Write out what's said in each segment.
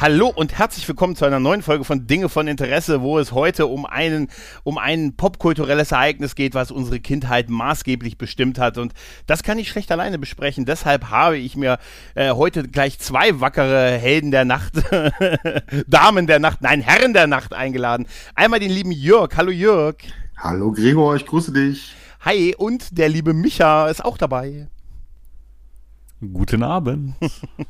Hallo und herzlich willkommen zu einer neuen Folge von Dinge von Interesse, wo es heute um einen, um ein popkulturelles Ereignis geht, was unsere Kindheit maßgeblich bestimmt hat. Und das kann ich schlecht alleine besprechen. Deshalb habe ich mir äh, heute gleich zwei wackere Helden der Nacht, Damen der Nacht, nein, Herren der Nacht eingeladen. Einmal den lieben Jörg. Hallo Jörg. Hallo Gregor, ich grüße dich. Hi, und der liebe Micha ist auch dabei. Guten Abend.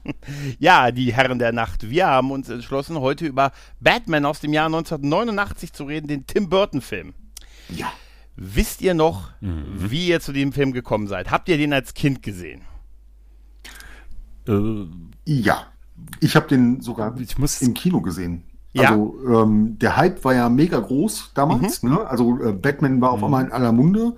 ja, die Herren der Nacht. Wir haben uns entschlossen, heute über Batman aus dem Jahr 1989 zu reden, den Tim Burton-Film. Ja. Wisst ihr noch, mhm. wie ihr zu dem Film gekommen seid? Habt ihr den als Kind gesehen? Äh, ja. Ich habe den sogar ich muss im Kino gesehen. Ja. Also ähm, der Hype war ja mega groß damals. Mhm. Ne? Also äh, Batman war auf mhm. einmal in aller Munde.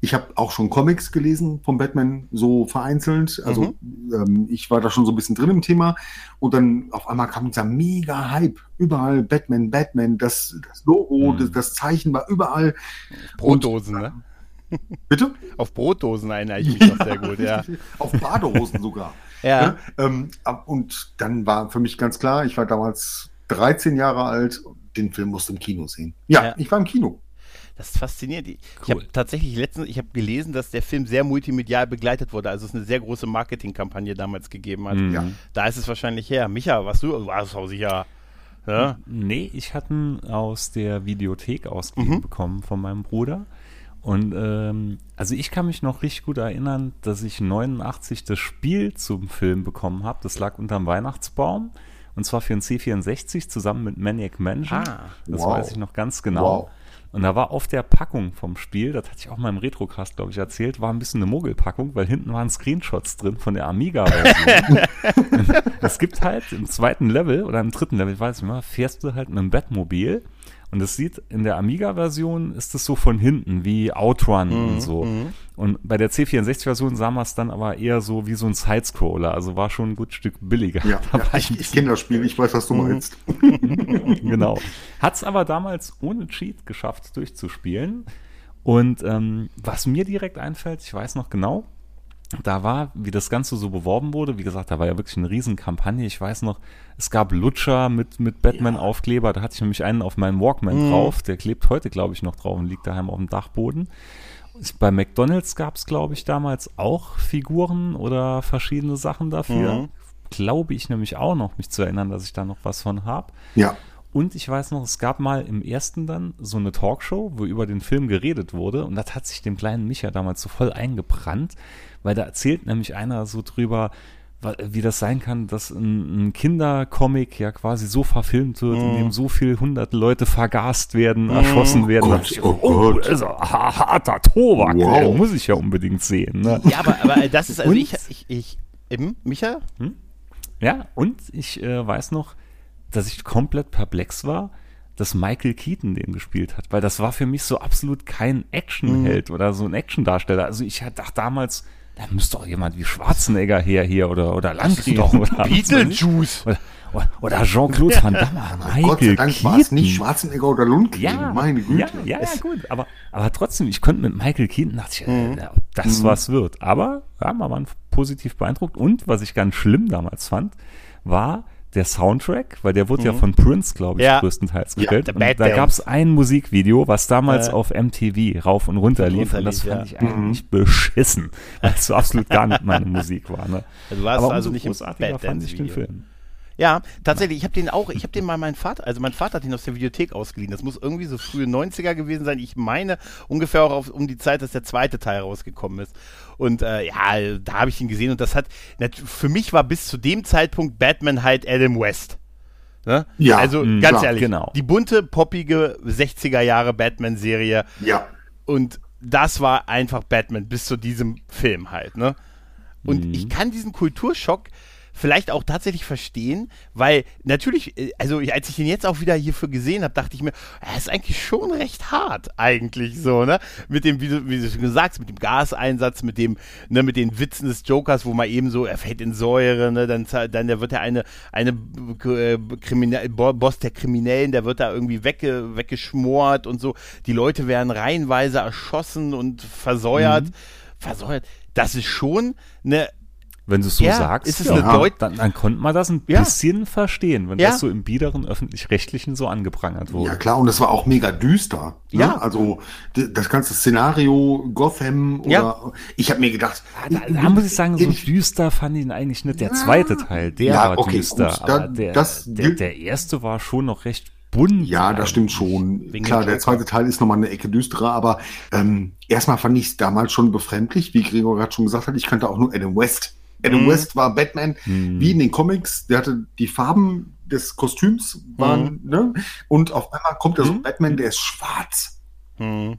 Ich habe auch schon Comics gelesen von Batman, so vereinzelt. Also mhm. ähm, ich war da schon so ein bisschen drin im Thema. Und dann auf einmal kam dieser mega Hype. Überall Batman, Batman, das, das Logo, mhm. das, das, Zeichen war überall. Brotdosen, und, ne? Bitte? Auf Brotdosen erinnere ich mich ja. noch sehr gut, ja. Auf Badehosen sogar. ja. ja? Ähm, und dann war für mich ganz klar, ich war damals 13 Jahre alt, den Film musste im Kino sehen. Ja, ja. ich war im Kino. Das ist faszinierend. Ich, cool. ich habe tatsächlich letztens, ich habe gelesen, dass der Film sehr multimedial begleitet wurde, also es eine sehr große Marketingkampagne damals gegeben hat. Mhm. Ja. Da ist es wahrscheinlich her. Micha, warst du, warst du sicher? Ja? Nee, ich hatte ihn aus der Videothek ausgeliehen mhm. bekommen von meinem Bruder. Und ähm, also ich kann mich noch richtig gut erinnern, dass ich 89 das Spiel zum Film bekommen habe. Das lag unterm Weihnachtsbaum. Und zwar für ein C64 zusammen mit Maniac Mansion. Ah, das wow. weiß ich noch ganz genau. Wow. Und da war auf der Packung vom Spiel, das hatte ich auch mal im Retrocast, glaube ich, erzählt, war ein bisschen eine Mogelpackung, weil hinten waren Screenshots drin von der Amiga-Version. es gibt halt im zweiten Level oder im dritten Level, ich weiß nicht mehr, fährst du halt mit einem Batmobil und es sieht in der Amiga-Version ist es so von hinten wie Outrun mhm, und so. Mhm. Und bei der C64-Version sah man es dann aber eher so wie so ein Sidescroller. Also war schon ein gut Stück billiger. Ja, ja ich, ich kenne das Spiel, ich weiß, was du mhm. meinst. genau. Hat es aber damals ohne Cheat geschafft, durchzuspielen. Und ähm, was mir direkt einfällt, ich weiß noch genau, da war, wie das Ganze so beworben wurde, wie gesagt, da war ja wirklich eine Riesenkampagne. Ich weiß noch, es gab Lutscher mit, mit Batman-Aufkleber. Da hatte ich nämlich einen auf meinem Walkman mhm. drauf. Der klebt heute, glaube ich, noch drauf und liegt daheim auf dem Dachboden. Bei McDonalds gab es, glaube ich, damals auch Figuren oder verschiedene Sachen dafür. Mhm. Glaube ich nämlich auch noch, mich zu erinnern, dass ich da noch was von habe. Ja. Und ich weiß noch, es gab mal im ersten dann so eine Talkshow, wo über den Film geredet wurde. Und das hat sich dem kleinen Micha damals so voll eingebrannt, weil da erzählt nämlich einer so drüber, wie das sein kann, dass ein, ein Kindercomic ja quasi so verfilmt wird, mm. in dem so viele hunderte Leute vergast werden, mm. erschossen werden. Gott, oh, oh Gott. Also, harter Tobak, wow. muss ich ja unbedingt sehen. Ne? Ja, aber, aber das ist, also und, ich, ich, ich, eben, Micha? Hm? Ja, und ich äh, weiß noch, dass ich komplett perplex war, dass Michael Keaton den gespielt hat, weil das war für mich so absolut kein Actionheld mhm. oder so ein Actiondarsteller. Also ich dachte damals, da müsste doch jemand wie Schwarzenegger her hier oder oder Landgren oder Beetlejuice oder, oder Jean-Claude Van Damme. Michael Gott sei Dank war es nicht Schwarzenegger oder Lundgren, ja, meine Güte. Ja, ja, ja, gut, aber, aber trotzdem, ich könnte mit Michael Keaton, dachte ich, mhm. äh, das mhm. was wird. Aber ja, man war positiv beeindruckt und was ich ganz schlimm damals fand, war, der Soundtrack, weil der wurde mhm. ja von Prince, glaube ich, ja. größtenteils gestellt. Ja, da gab es ein Musikvideo, was damals äh, auf MTV rauf und runter lief. Und das fand ja. ich eigentlich mhm. beschissen, weil es so absolut gar nicht meine Musik war. Ne? Du warst Aber also nicht im fand ich den Film. Ja, tatsächlich, ich habe den auch, ich habe den mal mein Vater, also mein Vater hat den aus der Videothek ausgeliehen. Das muss irgendwie so frühe 90er gewesen sein. Ich meine ungefähr auch auf, um die Zeit, dass der zweite Teil rausgekommen ist. Und äh, ja, da habe ich ihn gesehen und das hat, für mich war bis zu dem Zeitpunkt Batman halt Adam West. Ne? Ja, also mh, ganz ja, ehrlich, genau. die bunte, poppige 60er Jahre Batman-Serie. Ja. Und das war einfach Batman bis zu diesem Film halt. Ne? Und mhm. ich kann diesen Kulturschock vielleicht auch tatsächlich verstehen, weil natürlich, äh, also als ich ihn jetzt auch wieder hierfür gesehen habe, dachte ich mir, er ist eigentlich schon recht hart, eigentlich so, ne? Mit dem, wie du, wie du schon sagst, mit dem Gaseinsatz, mit dem, ne, mit den Witzen des Jokers, wo man eben so, er fällt in Säure, ne, dann, dann der wird er eine, eine äh, Kriminal, Boss der Kriminellen, der wird da irgendwie wegge, weggeschmort und so. Die Leute werden reihenweise erschossen und versäuert. Mhm. Versäuert. Das ist schon eine wenn du es so ja, sagst, ist es ja, eine dann, dann konnte man das ein ja. bisschen verstehen, wenn das so im biederen öffentlich-rechtlichen so angeprangert wurde. Ja klar, und es war auch mega düster. Ne? Ja. Also das ganze Szenario, Gotham oder ich habe mir gedacht. Da, da muss ich sagen, so düster fand ich ihn eigentlich nicht. Der zweite Teil, der war okay, düster. Gut, aber der, das, der, der erste war schon noch recht bunt. Ja, das stimmt schon. Klar, der zweite Teil ist nochmal eine Ecke düsterer, aber ähm, erstmal fand ich es damals schon befremdlich, wie Gregor gerade schon gesagt hat. Ich kannte auch nur Adam West. Adam mhm. West war Batman mhm. wie in den Comics. Der hatte die Farben des Kostüms waren, mhm. ne? Und auf einmal kommt da so ein mhm. Batman, der ist schwarz. Mhm.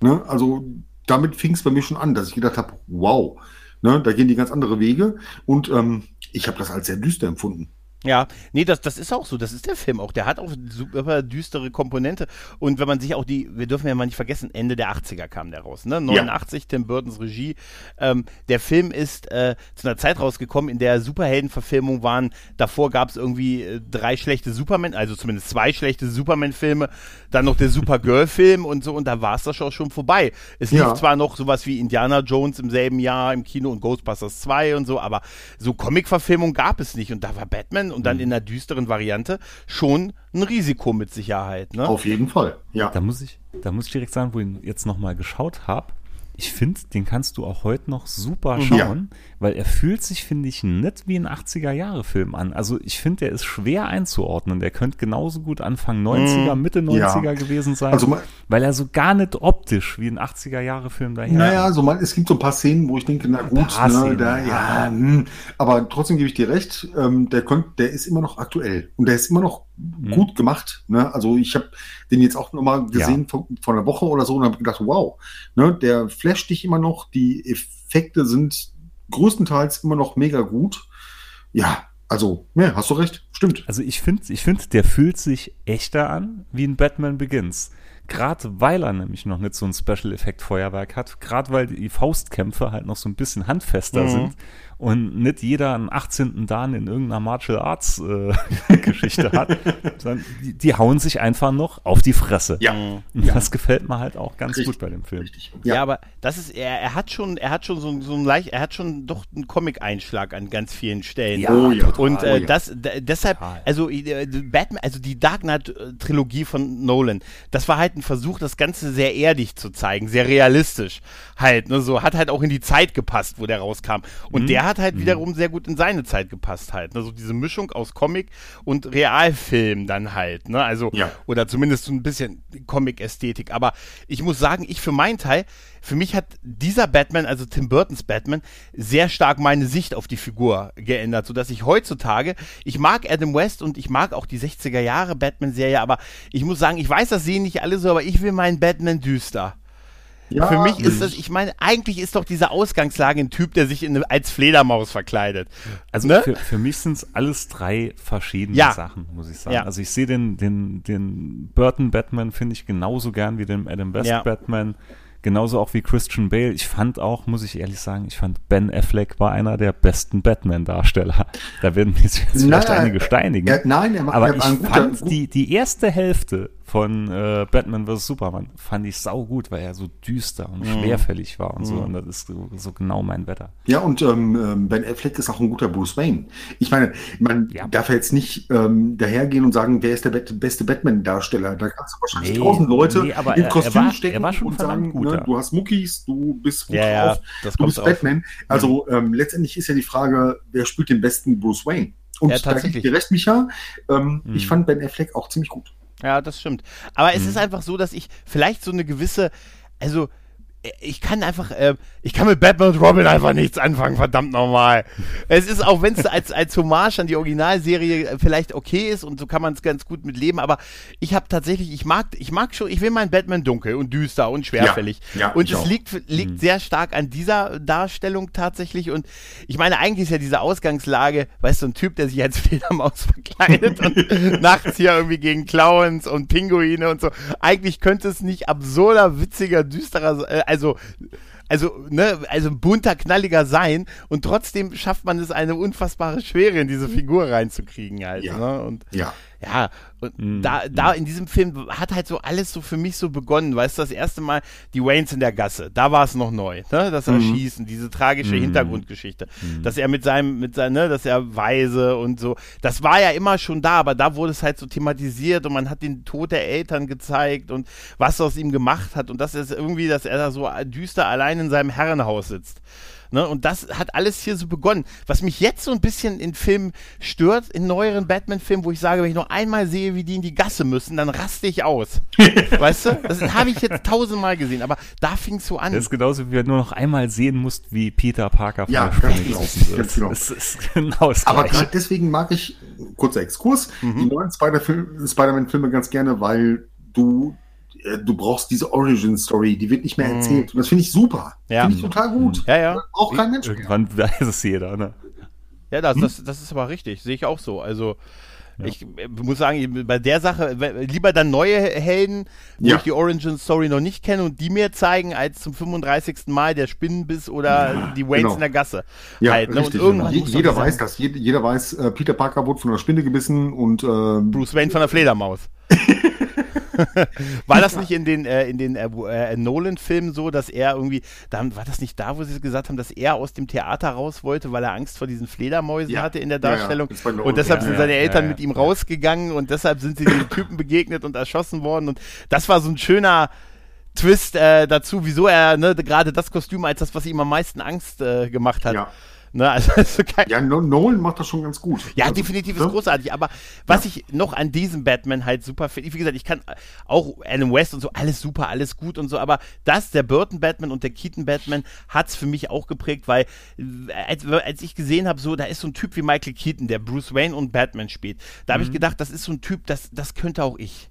Ne? Also damit fing es bei mir schon an, dass ich gedacht habe, wow, ne? da gehen die ganz andere Wege. Und ähm, ich habe das als sehr düster empfunden. Ja, nee, das, das ist auch so. Das ist der Film auch. Der hat auch super düstere Komponente. Und wenn man sich auch die, wir dürfen ja mal nicht vergessen, Ende der 80er kam der raus, ne? 89, ja. Tim Burtons Regie. Ähm, der Film ist äh, zu einer Zeit rausgekommen, in der Superheldenverfilmungen waren. Davor gab es irgendwie äh, drei schlechte Superman, also zumindest zwei schlechte Superman-Filme. Dann noch der Supergirl-Film und so. Und da war es das auch schon vorbei. Es lief ja. zwar noch sowas wie Indiana Jones im selben Jahr im Kino und Ghostbusters 2 und so, aber so Comic-Verfilmung gab es nicht. Und da war Batman und dann mhm. in einer düsteren Variante schon ein Risiko mit Sicherheit. Ne? Auf jeden Fall, ja. Da muss ich, da muss ich direkt sagen, wo ich jetzt nochmal geschaut habe, ich finde, den kannst du auch heute noch super schauen, ja. Weil er fühlt sich, finde ich, nicht wie ein 80er-Jahre-Film an. Also ich finde, der ist schwer einzuordnen. Der könnte genauso gut Anfang 90er, mm, Mitte 90er ja. gewesen sein, also man, weil er so gar nicht optisch wie ein 80er-Jahre-Film daher. Naja, also man, es gibt so ein paar Szenen, wo ich denke, na gut, ne, da, ja, hm. aber trotzdem gebe ich dir recht, ähm, der, könnt, der ist immer noch aktuell und der ist immer noch mhm. gut gemacht. Ne? Also ich habe den jetzt auch nochmal gesehen ja. vor, vor einer Woche oder so und habe gedacht, wow, ne, der flasht dich immer noch, die Effekte sind größtenteils immer noch mega gut. Ja, also, ja, hast du recht, stimmt. Also ich finde, ich finde, der fühlt sich echter an wie ein Batman Begins. Gerade weil er nämlich noch nicht so ein Special Effekt Feuerwerk hat, gerade weil die Faustkämpfe halt noch so ein bisschen handfester mhm. sind und nicht jeder einen 18. Dan in irgendeiner Martial Arts äh, Geschichte hat, sondern die, die, hauen sich einfach noch auf die Fresse. Ja. Und ja. das gefällt mir halt auch ganz Richtig. gut bei dem Film. Richtig. Ja. ja, aber das ist, er, er hat schon, er hat schon so, so ein leicht, er hat schon doch einen Comic-Einschlag an ganz vielen Stellen. Ja, oh, ja. Und äh, oh, das, deshalb, also äh, Batman, also die Dark Knight-Trilogie von Nolan, das war halt ein Versuch, das Ganze sehr erdig zu zeigen, sehr realistisch halt, ne, so hat halt auch in die Zeit gepasst, wo der rauskam. Und mhm. der hat halt mhm. wiederum sehr gut in seine Zeit gepasst halt. Also diese Mischung aus Comic und Realfilm dann halt, ne? Also, ja. oder zumindest so ein bisschen Comic-Ästhetik. Aber ich muss sagen, ich für meinen Teil, für mich hat dieser Batman, also Tim Burtons Batman, sehr stark meine Sicht auf die Figur geändert, sodass ich heutzutage, ich mag Adam West und ich mag auch die 60er Jahre Batman-Serie, aber ich muss sagen, ich weiß, das sehen nicht alle so, aber ich will meinen Batman düster. Ja, Für mich ist das, ich meine, eigentlich ist doch diese Ausgangslage ein Typ, der sich in, als Fledermaus verkleidet. Also ne? für, für mich sind es alles drei verschiedene ja. Sachen, muss ich sagen. Ja. Also ich sehe den, den, den Burton Batman finde ich genauso gern wie den Adam West ja. Batman. Genauso auch wie Christian Bale. Ich fand auch, muss ich ehrlich sagen, ich fand Ben Affleck war einer der besten Batman-Darsteller. Da werden mich jetzt vielleicht einige steinigen. Er, nein, er macht Aber ich fand die, die erste Hälfte von äh, Batman vs. Superman fand ich sau gut, weil er so düster und mhm. schwerfällig war und so. Mhm. Und das ist so, so, genau mein Wetter. Ja, und ähm, ähm, Ben Affleck ist auch ein guter Bruce Wayne. Ich meine, man ja. darf jetzt nicht ähm, dahergehen und sagen, wer ist der beste Batman-Darsteller. Da kannst du wahrscheinlich nee, tausend Leute nee, aber in Kostüm er war, stecken er war schon und sagen, gut, ne, du hast Muckis, du bist gut ja, drauf, ja, du bist Batman. Also ähm, letztendlich ist ja die Frage, wer spielt den besten Bruce Wayne? Und ja, da gebe ich dir recht, Micha. Ähm, hm. Ich fand Ben Affleck auch ziemlich gut. Ja, das stimmt. Aber es mhm. ist einfach so, dass ich vielleicht so eine gewisse, also ich kann einfach, äh, ich kann mit Batman und Robin einfach nichts anfangen, verdammt nochmal. Es ist auch, wenn es als, als Hommage an die Originalserie vielleicht okay ist und so kann man es ganz gut mit leben, aber ich habe tatsächlich, ich mag, ich mag schon, ich will meinen Batman dunkel und düster und schwerfällig. Ja, ja, und es auch. liegt, liegt mhm. sehr stark an dieser Darstellung tatsächlich und ich meine, eigentlich ist ja diese Ausgangslage, weißt du, ein Typ, der sich als Fledermaus verkleidet und nachts hier irgendwie gegen Clowns und Pinguine und so. Eigentlich könnte es nicht absurder, witziger, düsterer, äh, also also, ne, also ein bunter, knalliger sein und trotzdem schafft man es, eine unfassbare Schwere in diese Figur reinzukriegen halt. Ja. Ne? Und ja. Ja, und mhm. da, da in diesem Film hat halt so alles so für mich so begonnen, weißt du, das erste Mal die Waynes in der Gasse, da war es noch neu, ne, das mhm. Erschießen, diese tragische mhm. Hintergrundgeschichte, mhm. dass er mit seinem, mit seinem, ne, dass er weise und so, das war ja immer schon da, aber da wurde es halt so thematisiert und man hat den Tod der Eltern gezeigt und was aus ihm gemacht hat und das ist irgendwie, dass er da so düster allein in seinem Herrenhaus sitzt. Ne? Und das hat alles hier so begonnen. Was mich jetzt so ein bisschen in Filmen stört, in neueren Batman-Filmen, wo ich sage, wenn ich noch einmal sehe, wie die in die Gasse müssen, dann raste ich aus. weißt du? Das habe ich jetzt tausendmal gesehen, aber da fing es so an. Das ist genauso, wie du nur noch einmal sehen musst, wie Peter Parker ja, von der genau, ganz genau. Das ist genau das Aber gerade deswegen mag ich, kurzer Exkurs, mhm. die neuen Spider-Man-Filme ganz gerne, weil du du brauchst diese Origin-Story, die wird nicht mehr mhm. erzählt. Und das finde ich super. Ja. Finde ich total gut. Ja, ja. Auch kein Mensch. Irgendwann weiß es jeder, ne? Ja, das, hm? das, das ist aber richtig. Sehe ich auch so. Also, ja. ich äh, muss sagen, bei der Sache, lieber dann neue Helden, wo ja. ich die Origin Story noch nicht kenne und die mir zeigen, als zum 35. Mal der Spinnenbiss oder ja, die Waynes genau. in der Gasse. Ja, halt, ne? richtig. Und Je, jeder weiß das. Jeder, jeder weiß, äh, Peter Parker wurde von einer Spinne gebissen und äh, Bruce Wayne von der Fledermaus. war das nicht in den, äh, in den äh, äh, Nolan-Filmen so, dass er irgendwie, dann war das nicht da, wo sie gesagt haben, dass er aus dem Theater raus wollte, weil er Angst vor diesen Fledermäusen ja. hatte in der Darstellung? Ja, ja. Und deshalb sind seine Eltern mit ihm rausgegangen und deshalb sind sie den Typen begegnet und erschossen worden. Und das war so ein schöner. Twist äh, dazu, wieso er ne, gerade das Kostüm als das, was ihm am meisten Angst äh, gemacht hat. Ja. Ne, also, also ja, Nolan macht das schon ganz gut. Ja, also, definitiv ist ne? großartig. Aber was ja. ich noch an diesem Batman halt super finde, wie gesagt, ich kann auch Adam West und so, alles super, alles gut und so, aber das, der Burton Batman und der Keaton Batman, hat es für mich auch geprägt, weil als, als ich gesehen habe, so, da ist so ein Typ wie Michael Keaton, der Bruce Wayne und Batman spielt. Da habe mhm. ich gedacht, das ist so ein Typ, das, das könnte auch ich.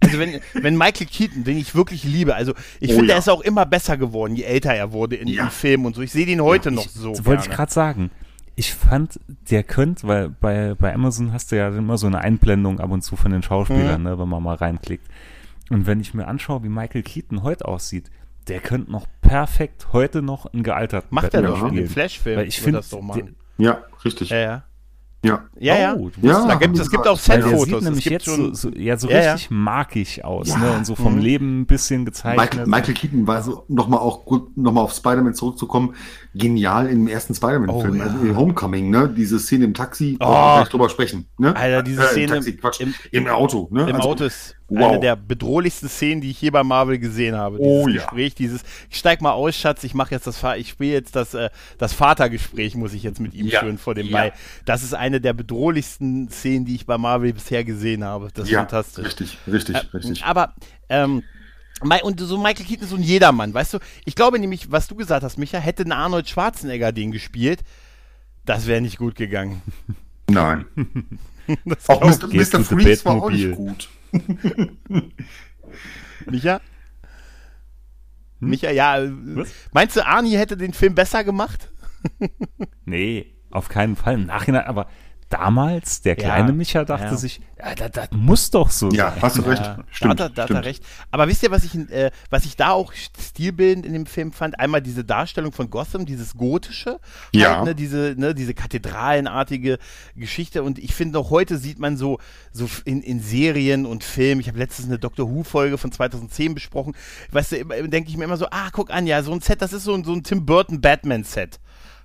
Also wenn, wenn Michael Keaton, den ich wirklich liebe, also ich oh, finde, ja. er ist auch immer besser geworden, je älter er wurde in ja. Filmen und so. Ich sehe den heute ja, noch so. Das wollte ich gerade sagen. Ich fand, der könnte, weil bei, bei Amazon hast du ja immer so eine Einblendung ab und zu von den Schauspielern, mhm. ne, wenn man mal reinklickt. Und wenn ich mir anschaue, wie Michael Keaton heute aussieht, der könnte noch perfekt heute noch ein gealtert Macht er doch spielen. Flashfilm. Weil ich finde, ja, richtig. Ja, ja. Ja. Ja, ja. Oh, ja da gibt, es gibt auch Set-Fotos. sieht nämlich jetzt so, so, ja, so ja, richtig ja. markig aus, ja. ne? Und so vom mhm. Leben ein bisschen gezeichnet. Michael, Michael Keaton war so, nochmal auch gut, nochmal auf Spider-Man zurückzukommen, genial im ersten Spider-Man-Film, oh, ja. also Homecoming, ne? Diese Szene im Taxi, oh. wir drüber sprechen, ne? Alter, diese Szene. Äh, im, Taxi, Quatsch, im, im, Auto, ne? Im also, Auto ist wow. eine der bedrohlichsten Szenen, die ich hier bei Marvel gesehen habe. Dieses oh, ja. Gespräch, dieses, ich steig mal aus, Schatz, ich mache jetzt das, ich spiele jetzt das, äh, das Vatergespräch, muss ich jetzt mit ihm ja. führen vor dem ja. Ball. Das ist eine der bedrohlichsten Szenen, die ich bei Marvel bisher gesehen habe. Das ist ja, fantastisch. Richtig, richtig, äh, richtig. Aber, ähm, und so Michael Keaton ist so ein Jedermann, weißt du? Ich glaube nämlich, was du gesagt hast, Micha, hätte ein Arnold Schwarzenegger den gespielt, das wäre nicht gut gegangen. Nein. auch Mr. Mr. Freeze war auch nicht gut. Micha? Hm? Micha, ja. Was? Meinst du, Arnie hätte den Film besser gemacht? nee, auf keinen Fall. Im Nachhinein, aber damals, der kleine ja, Micha dachte ja. sich, ja, das, das, muss doch so ja, sein. hast du recht. Ja, stimmt, da, da, da hat er recht. Aber wisst ihr, was ich, äh, was ich da auch stilbildend in dem Film fand? Einmal diese Darstellung von Gotham, dieses Gotische. Ja. Halt, ne, diese, ne, diese kathedralenartige Geschichte. Und ich finde, auch heute sieht man so, so in, in Serien und Filmen. Ich habe letztens eine Doctor Who-Folge von 2010 besprochen. Weißt du, denke ich mir immer so, ah, guck an, ja, so ein Set, das ist so, so ein Tim Burton Batman-Set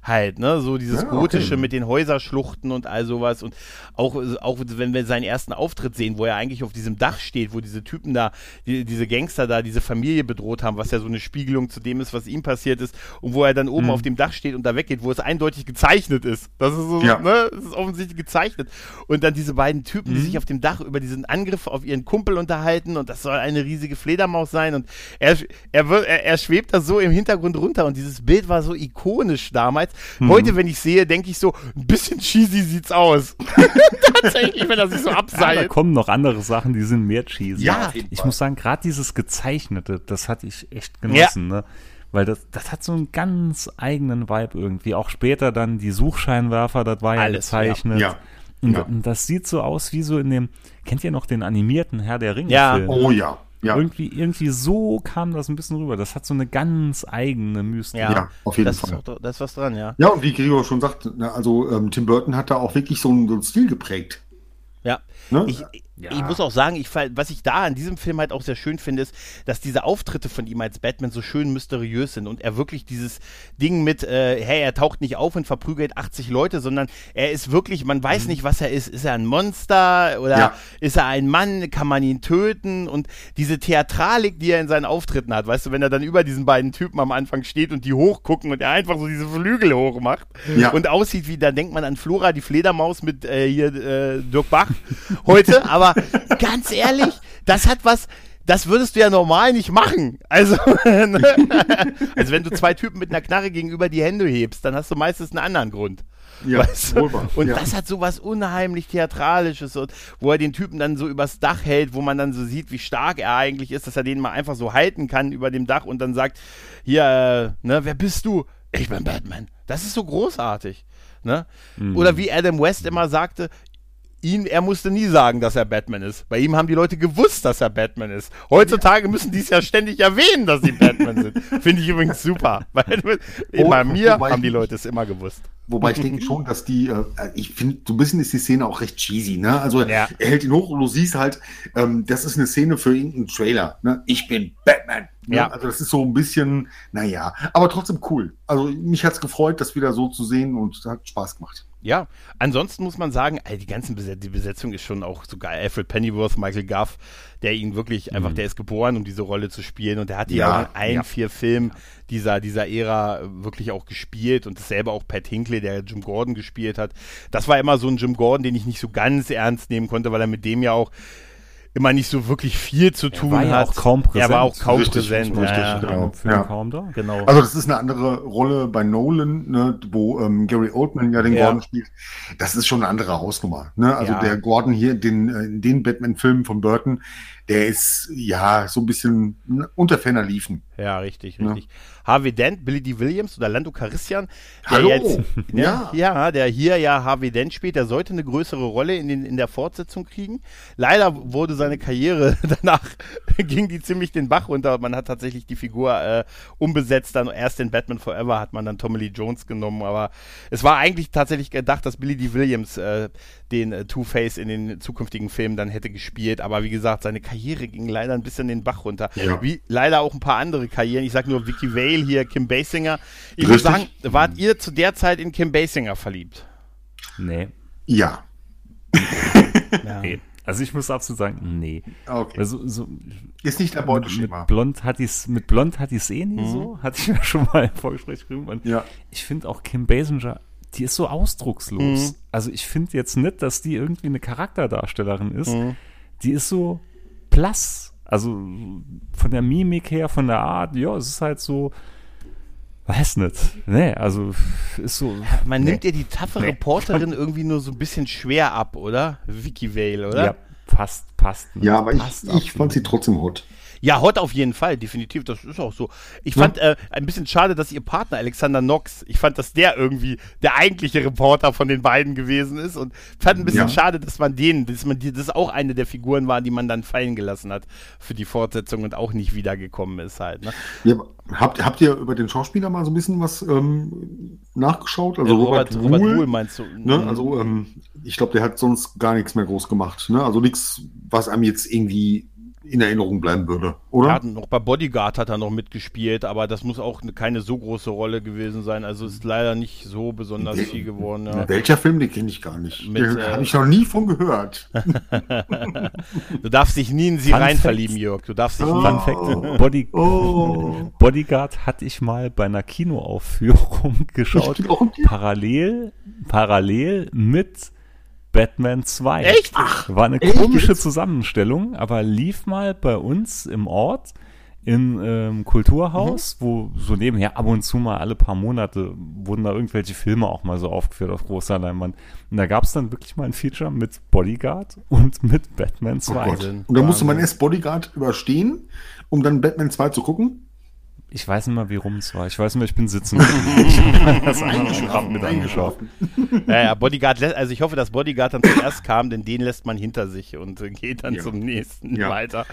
halt, ne? So dieses ja, Gotische okay. mit den Häuserschluchten und all sowas. Und auch, auch wenn wir seinen ersten Auftritt sehen, wo er eigentlich auf diesem Dach steht, wo diese Typen da, die, diese Gangster da, diese Familie bedroht haben, was ja so eine Spiegelung zu dem ist, was ihm passiert ist, und wo er dann oben mhm. auf dem Dach steht und da weggeht, wo es eindeutig gezeichnet ist. Das ist so, ja. ne? Das ist offensichtlich gezeichnet. Und dann diese beiden Typen, mhm. die sich auf dem Dach über diesen Angriff auf ihren Kumpel unterhalten und das soll eine riesige Fledermaus sein und er, er, wird, er, er schwebt da so im Hintergrund runter und dieses Bild war so ikonisch damals. Mhm. Heute, wenn ich sehe, denke ich so, ein bisschen cheesy sieht's aus. Tatsächlich, wenn er sich so abseilt. Ja, da kommen noch andere Sachen, die sind mehr cheesy. Ja, ich muss sagen, gerade dieses Gezeichnete, das hatte ich echt genossen, ja. ne? Weil das, das hat so einen ganz eigenen Vibe irgendwie. Auch später dann die Suchscheinwerfer, das war ja Alles, gezeichnet. Ja. ja. Und, ja. das sieht so aus wie so in dem, kennt ihr noch den animierten Herr der Ringe? Ja, Film? oh ja. Ja. Irgendwie, irgendwie so kam das ein bisschen rüber. Das hat so eine ganz eigene Mystik. Ja, ja auf jeden das Fall. Ist auch, da ist was dran, ja. Ja, und wie Gregor schon sagt, also ähm, Tim Burton hat da auch wirklich so einen, so einen Stil geprägt. Ja. Ne? Ich, ja. Ich muss auch sagen, ich, was ich da an diesem Film halt auch sehr schön finde, ist, dass diese Auftritte von ihm als Batman so schön mysteriös sind und er wirklich dieses Ding mit, äh, hey, er taucht nicht auf und verprügelt 80 Leute, sondern er ist wirklich, man weiß mhm. nicht, was er ist. Ist er ein Monster oder ja. ist er ein Mann? Kann man ihn töten? Und diese Theatralik, die er in seinen Auftritten hat, weißt du, wenn er dann über diesen beiden Typen am Anfang steht und die hochgucken und er einfach so diese Flügel hochmacht ja. und aussieht wie, da denkt man an Flora, die Fledermaus mit äh, hier äh, Dirk Bach heute, aber aber ganz ehrlich, das hat was, das würdest du ja normal nicht machen. Also, ne? also wenn du zwei Typen mit einer Knarre gegenüber die Hände hebst, dann hast du meistens einen anderen Grund. Ja, weißt du? Und ja. das hat so was unheimlich Theatralisches, und, wo er den Typen dann so übers Dach hält, wo man dann so sieht, wie stark er eigentlich ist, dass er den mal einfach so halten kann über dem Dach und dann sagt, hier, äh, ne, wer bist du? Ich bin Batman. Das ist so großartig. Ne? Mhm. Oder wie Adam West immer sagte, ihn, er musste nie sagen, dass er Batman ist. Bei ihm haben die Leute gewusst, dass er Batman ist. Heutzutage müssen die es ja ständig erwähnen, dass sie Batman sind. Finde ich übrigens super. Weil oh, bei mir haben die Leute es immer gewusst. Wobei ich denke schon, dass die, äh, ich finde, so ein bisschen ist die Szene auch recht cheesy, ne? Also ja. er hält ihn hoch und du siehst halt, ähm, das ist eine Szene für irgendeinen Trailer, ne? Ich bin Batman. Ne? Ja. Also das ist so ein bisschen, naja, aber trotzdem cool. Also mich hat's gefreut, das wieder so zu sehen und hat Spaß gemacht. Ja, ansonsten muss man sagen, die ganze Besetzung, die Besetzung ist schon auch so geil. Alfred Pennyworth, Michael Guff, der ihn wirklich mhm. einfach, der ist geboren, um diese Rolle zu spielen und der hat ja auch in allen ja. vier Filmen dieser, dieser Ära wirklich auch gespielt und dasselbe auch Pat Hinkley, der Jim Gordon gespielt hat. Das war immer so ein Jim Gordon, den ich nicht so ganz ernst nehmen konnte, weil er mit dem ja auch immer nicht so wirklich viel zu tun er war ja hat. Auch kaum präsent. Er war auch kaum richtig, präsent. Richtig, ja, genau. ja. kaum da. Genau. Also das ist eine andere Rolle bei Nolan, ne, wo ähm, Gary Oldman ja den ja. Gordon spielt. Das ist schon eine andere Hausnummer. Ne? Also der Gordon hier, den, äh, in den Batman-Filmen von Burton, der ist ja so ein bisschen unter Ferner liefen. Ja, richtig, richtig. Ja. Harvey Dent, Billy D. Williams oder Lando Carissian. Hallo. Jetzt, ne, ja. ja, der hier ja Harvey Dent spielt, der sollte eine größere Rolle in, den, in der Fortsetzung kriegen. Leider wurde seine Karriere danach, ging die ziemlich den Bach runter. Man hat tatsächlich die Figur äh, umbesetzt, dann erst in Batman Forever hat man dann Tommy Lee Jones genommen, aber es war eigentlich tatsächlich gedacht, dass Billy D. Williams äh, den äh, Two-Face in den zukünftigen Filmen dann hätte gespielt, aber wie gesagt, seine Karriere ging leider ein bisschen den Bach runter. Ja. Wie leider auch ein paar andere Karrieren. Ich sag nur Vicky Vale hier, Kim Basinger. Ich muss sagen, wart ihr zu der Zeit in Kim Basinger verliebt? Nee. Ja. ja. Nee. Also ich muss absolut sagen, nee. Okay. Also, so, ist nicht der Beuteschema. Mit Blond hat dies, mit Blond hat die eh nie mhm. so, hatte ich mir schon mal im Vorgespräch geschrieben. Und ja. ich finde auch Kim Basinger die ist so ausdruckslos. Mhm. Also ich finde jetzt nicht, dass die irgendwie eine Charakterdarstellerin ist. Mhm. Die ist so blass. Also von der Mimik her, von der Art, ja, es ist halt so, weiß nicht. Nee, also ist so. Man nee. nimmt ihr die taffe nee. Reporterin irgendwie nur so ein bisschen schwer ab, oder? Vicky Vale, oder? Ja, passt, passt. Ja, aber passt ich, ich fand sie trotzdem hot. Ja, hot auf jeden Fall, definitiv. Das ist auch so. Ich fand äh, ein bisschen schade, dass ihr Partner Alexander Knox, ich fand, dass der irgendwie der eigentliche Reporter von den beiden gewesen ist und fand ein bisschen ja. schade, dass man den, dass man die, das auch eine der Figuren war, die man dann fallen gelassen hat für die Fortsetzung und auch nicht wiedergekommen ist halt. Ne? Ja, habt, habt ihr über den Schauspieler mal so ein bisschen was ähm, nachgeschaut? Also ja, Robert, Robert, Robert Wool meinst du? Ne? Mhm. Also ähm, ich glaube, der hat sonst gar nichts mehr groß gemacht. Ne? Also nichts, was einem jetzt irgendwie in Erinnerung bleiben würde, oder? Er hat noch bei Bodyguard hat er noch mitgespielt, aber das muss auch keine so große Rolle gewesen sein. Also ist leider nicht so besonders viel geworden. Ja. Welcher Film, den kenne ich gar nicht. Den äh, habe ich noch nie von gehört. du darfst dich nie in sie Fun rein Facts. verlieben, Jörg. Du darfst dich oh. Fun Fact, Body, oh. Bodyguard hatte ich mal bei einer Kinoaufführung geschaut. Parallel, parallel mit Batman 2. Echt? Ach, War eine echt? komische Zusammenstellung, aber lief mal bei uns im Ort im ähm, Kulturhaus, mhm. wo so nebenher ab und zu mal alle paar Monate wurden da irgendwelche Filme auch mal so aufgeführt auf großer Leinwand. Und da gab es dann wirklich mal ein Feature mit Bodyguard und mit Batman 2. Oh und da musste man erst Bodyguard überstehen, um dann Batman 2 zu gucken? Ich weiß nicht mal, wie rum es war. Ich weiß nur, ich bin sitzen. ich habe das eingeschlafen mit angeschaut. Ja, ja, Bodyguard, also ich hoffe, dass Bodyguard dann zuerst kam, denn den lässt man hinter sich und geht dann ja. zum nächsten ja. weiter.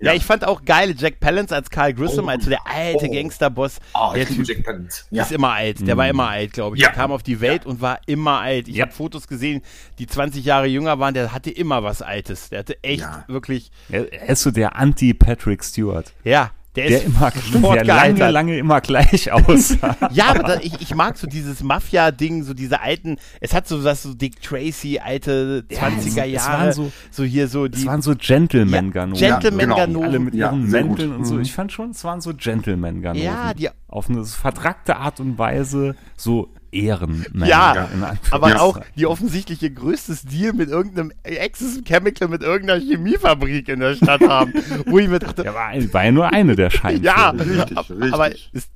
Ja, ich fand auch geil, Jack Palance als Carl Grissom, oh, also der alte oh. Gangsterboss. Oh, der typ Jack Palance. Ist immer alt. Der mhm. war immer alt, glaube ich. Der kam auf die Welt und war immer alt. Ich habe Fotos gesehen, die 20 Jahre jünger waren. Der hatte immer was Altes. Der hatte echt wirklich. Er ist so der Anti-Patrick Stewart. Ja, der, der immer der lange, lange immer gleich aussah. ja, aber ich, ich mag so dieses Mafia-Ding, so diese alten, es hat so was so Dick Tracy, alte 20er Jahre, so, so, hier so die. Es waren so Gentleman-Ganonen. Ja, Gentleman-Ganonen. Genau. Alle mit ihren Mänteln und so. Mhm. Ich fand schon, es waren so Gentleman-Ganonen. Ja, die. Auf eine vertrackte Art und Weise so Ehrenmänner. Ja, aber auch die offensichtliche größte Stil mit irgendeinem Access Chemical mit irgendeiner Chemiefabrik in der Stadt haben. wo ich mir dachte. Ja, war, war ja nur eine der Scheine. ja, richtig, richtig. aber ist,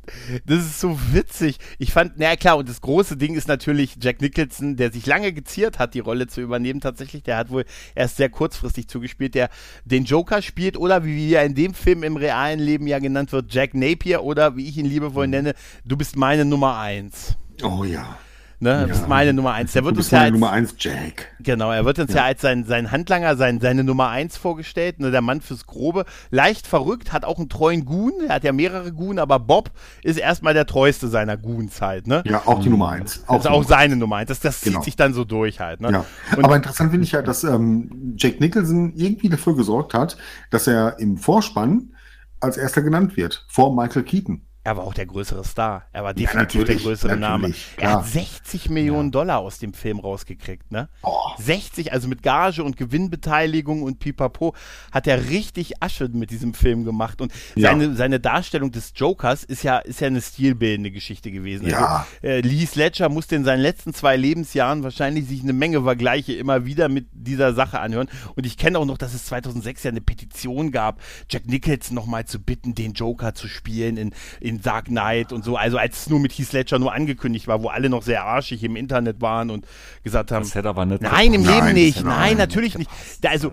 das ist so witzig. Ich fand, na klar, und das große Ding ist natürlich Jack Nicholson, der sich lange geziert hat, die Rolle zu übernehmen tatsächlich. Der hat wohl erst sehr kurzfristig zugespielt, der den Joker spielt oder wie er in dem Film im realen Leben ja genannt wird, Jack Napier oder wie ich ihn liebevoll mhm. nenne, du bist meine Nummer eins. Oh ja. Ne, ja. Das ist meine Nummer eins. Der wird uns ja als, Nummer eins Jack. Genau, er wird uns ja, ja als sein, sein Handlanger, sein, seine Nummer eins vorgestellt. Ne, der Mann fürs Grobe. Leicht verrückt, hat auch einen treuen Goon. Er hat ja mehrere Goon, aber Bob ist erstmal der treueste seiner Goons halt. Ne? Ja, auch die Nummer eins. Auch das ist auch seine Nummer eins. Das, das genau. zieht sich dann so durch halt. Ne? Ja. aber interessant finde ich ja, dass ähm, Jack Nicholson irgendwie dafür gesorgt hat, dass er im Vorspann als erster genannt wird, vor Michael Keaton. Er war auch der größere Star. Er war definitiv ja, der größere Name. Er ja. hat 60 Millionen ja. Dollar aus dem Film rausgekriegt, ne? Oh. 60, also mit Gage und Gewinnbeteiligung und Pipapo, hat er richtig Asche mit diesem Film gemacht. Und seine, seine Darstellung des Jokers ist ja, ist ja eine stilbildende Geschichte gewesen. Ja. Also, äh, Lee Sledger musste in seinen letzten zwei Lebensjahren wahrscheinlich sich eine Menge Vergleiche immer wieder mit dieser Sache anhören. Und ich kenne auch noch, dass es 2006 ja eine Petition gab, Jack Nicholson nochmal zu bitten, den Joker zu spielen in, in in Dark Knight und so, also als es nur mit Heath Ledger nur angekündigt war, wo alle noch sehr arschig im Internet waren und gesagt haben, das hätte aber nicht nein, im Leben nicht, nein, natürlich nicht. Also,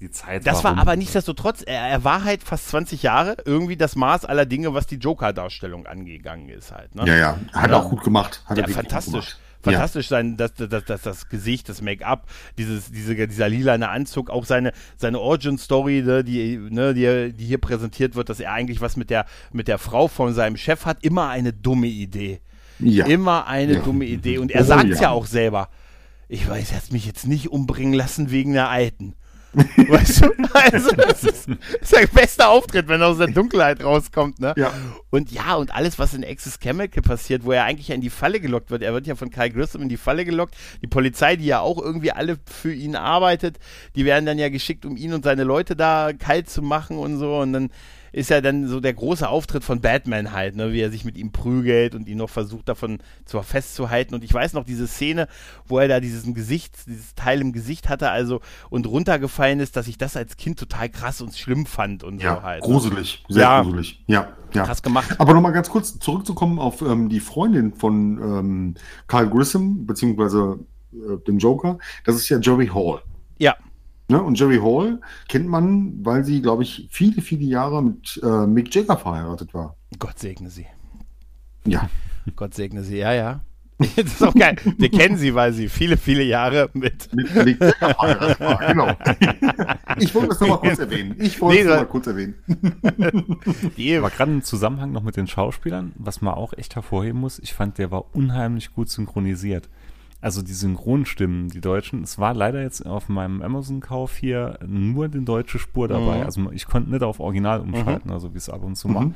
das, das war aber nichtsdestotrotz, er, er war halt fast 20 Jahre irgendwie das Maß aller Dinge, was die Joker-Darstellung angegangen ist halt. Ne? Ja, ja, hat ja. auch gut gemacht. Hat ja, fantastisch fantastisch sein, dass das, das, das Gesicht, das Make-up, dieses, diese, dieser lilane Anzug, auch seine, seine Origin-Story, ne, die, ne, die, die hier präsentiert wird, dass er eigentlich was mit der, mit der Frau von seinem Chef hat, immer eine dumme Idee. Ja. Immer eine ja. dumme Idee. Und er oh, sagt es ja. ja auch selber. Ich weiß, er hat mich jetzt nicht umbringen lassen wegen der Alten. weißt du? Also, das ist, das ist der beste Auftritt, wenn er aus der Dunkelheit rauskommt, ne? Ja. Und ja, und alles, was in Access Chemical passiert, wo er eigentlich in die Falle gelockt wird. Er wird ja von Kyle Grissom in die Falle gelockt. Die Polizei, die ja auch irgendwie alle für ihn arbeitet, die werden dann ja geschickt, um ihn und seine Leute da kalt zu machen und so. Und dann ist ja dann so der große Auftritt von Batman halt, ne, wie er sich mit ihm prügelt und ihn noch versucht davon zu festzuhalten. Und ich weiß noch diese Szene, wo er da diesen Gesicht, dieses Teil im Gesicht hatte, also und runtergefallen ist, dass ich das als Kind total krass und schlimm fand und ja, so halt. Ne? Gruselig, sehr ja, gruselig. Ja, ja. Krass gemacht. Aber nochmal ganz kurz zurückzukommen auf ähm, die Freundin von ähm, Carl Grissom, beziehungsweise äh, dem Joker, das ist ja Joey Hall. Ja. Ne? Und Jerry Hall kennt man, weil sie, glaube ich, viele, viele Jahre mit äh, Mick Jagger verheiratet war. Gott segne sie. Ja. Gott segne sie, ja, ja. Das ist auch geil. Wir kennen sie, weil sie viele, viele Jahre mit, mit Mick Jagger verheiratet war. Genau. Ich wollte das nochmal kurz erwähnen. Ich wollte nee, es nochmal kurz erwähnen. Aber gerade im Zusammenhang noch mit den Schauspielern, was man auch echt hervorheben muss, ich fand, der war unheimlich gut synchronisiert. Also die Synchronstimmen, die deutschen, es war leider jetzt auf meinem Amazon-Kauf hier nur die deutsche Spur dabei. Mhm. Also ich konnte nicht auf Original umschalten, mhm. also wie es ab und zu mhm. macht.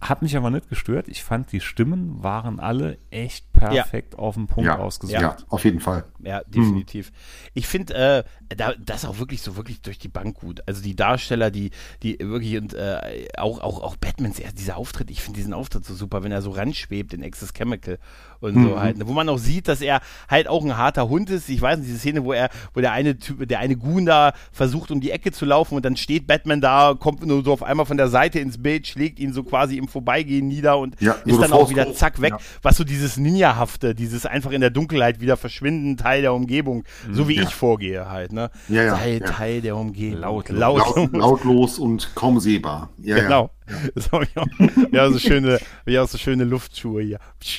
Hat mich aber nicht gestört. Ich fand, die Stimmen waren alle echt perfekt ja. auf den Punkt ja. ausgesucht. Ja, auf jeden Fall. Ja, definitiv. Mhm. Ich finde, äh, da, das auch wirklich so wirklich durch die Bank gut. Also die Darsteller, die, die wirklich und äh, auch, auch, auch Batmans, dieser Auftritt, ich finde diesen Auftritt so super, wenn er so ranschwebt in Access Chemical und mhm. so halt. Ne? Wo man auch sieht, dass er halt auch ein harter Hund ist. Ich weiß nicht, diese Szene, wo er, wo der eine Typ, der eine Goon da versucht, um die Ecke zu laufen und dann steht Batman da, kommt nur so auf einmal von der Seite ins Bild, schlägt ihn so quasi im Vorbeigehen nieder und ja, ist dann auch wieder zack weg. Ja. Was so dieses Ninja-hafte, dieses einfach in der Dunkelheit wieder verschwinden, Teil der Umgebung, mhm, so wie ja. ich vorgehe halt, ne? Ja, ja, Sei Teil der Umgebung. Laut, laut, laut, lautlos und kaum sehbar. Ja, genau. Das habe ich auch. Ja, so schöne, ja, so schöne Luftschuhe hier.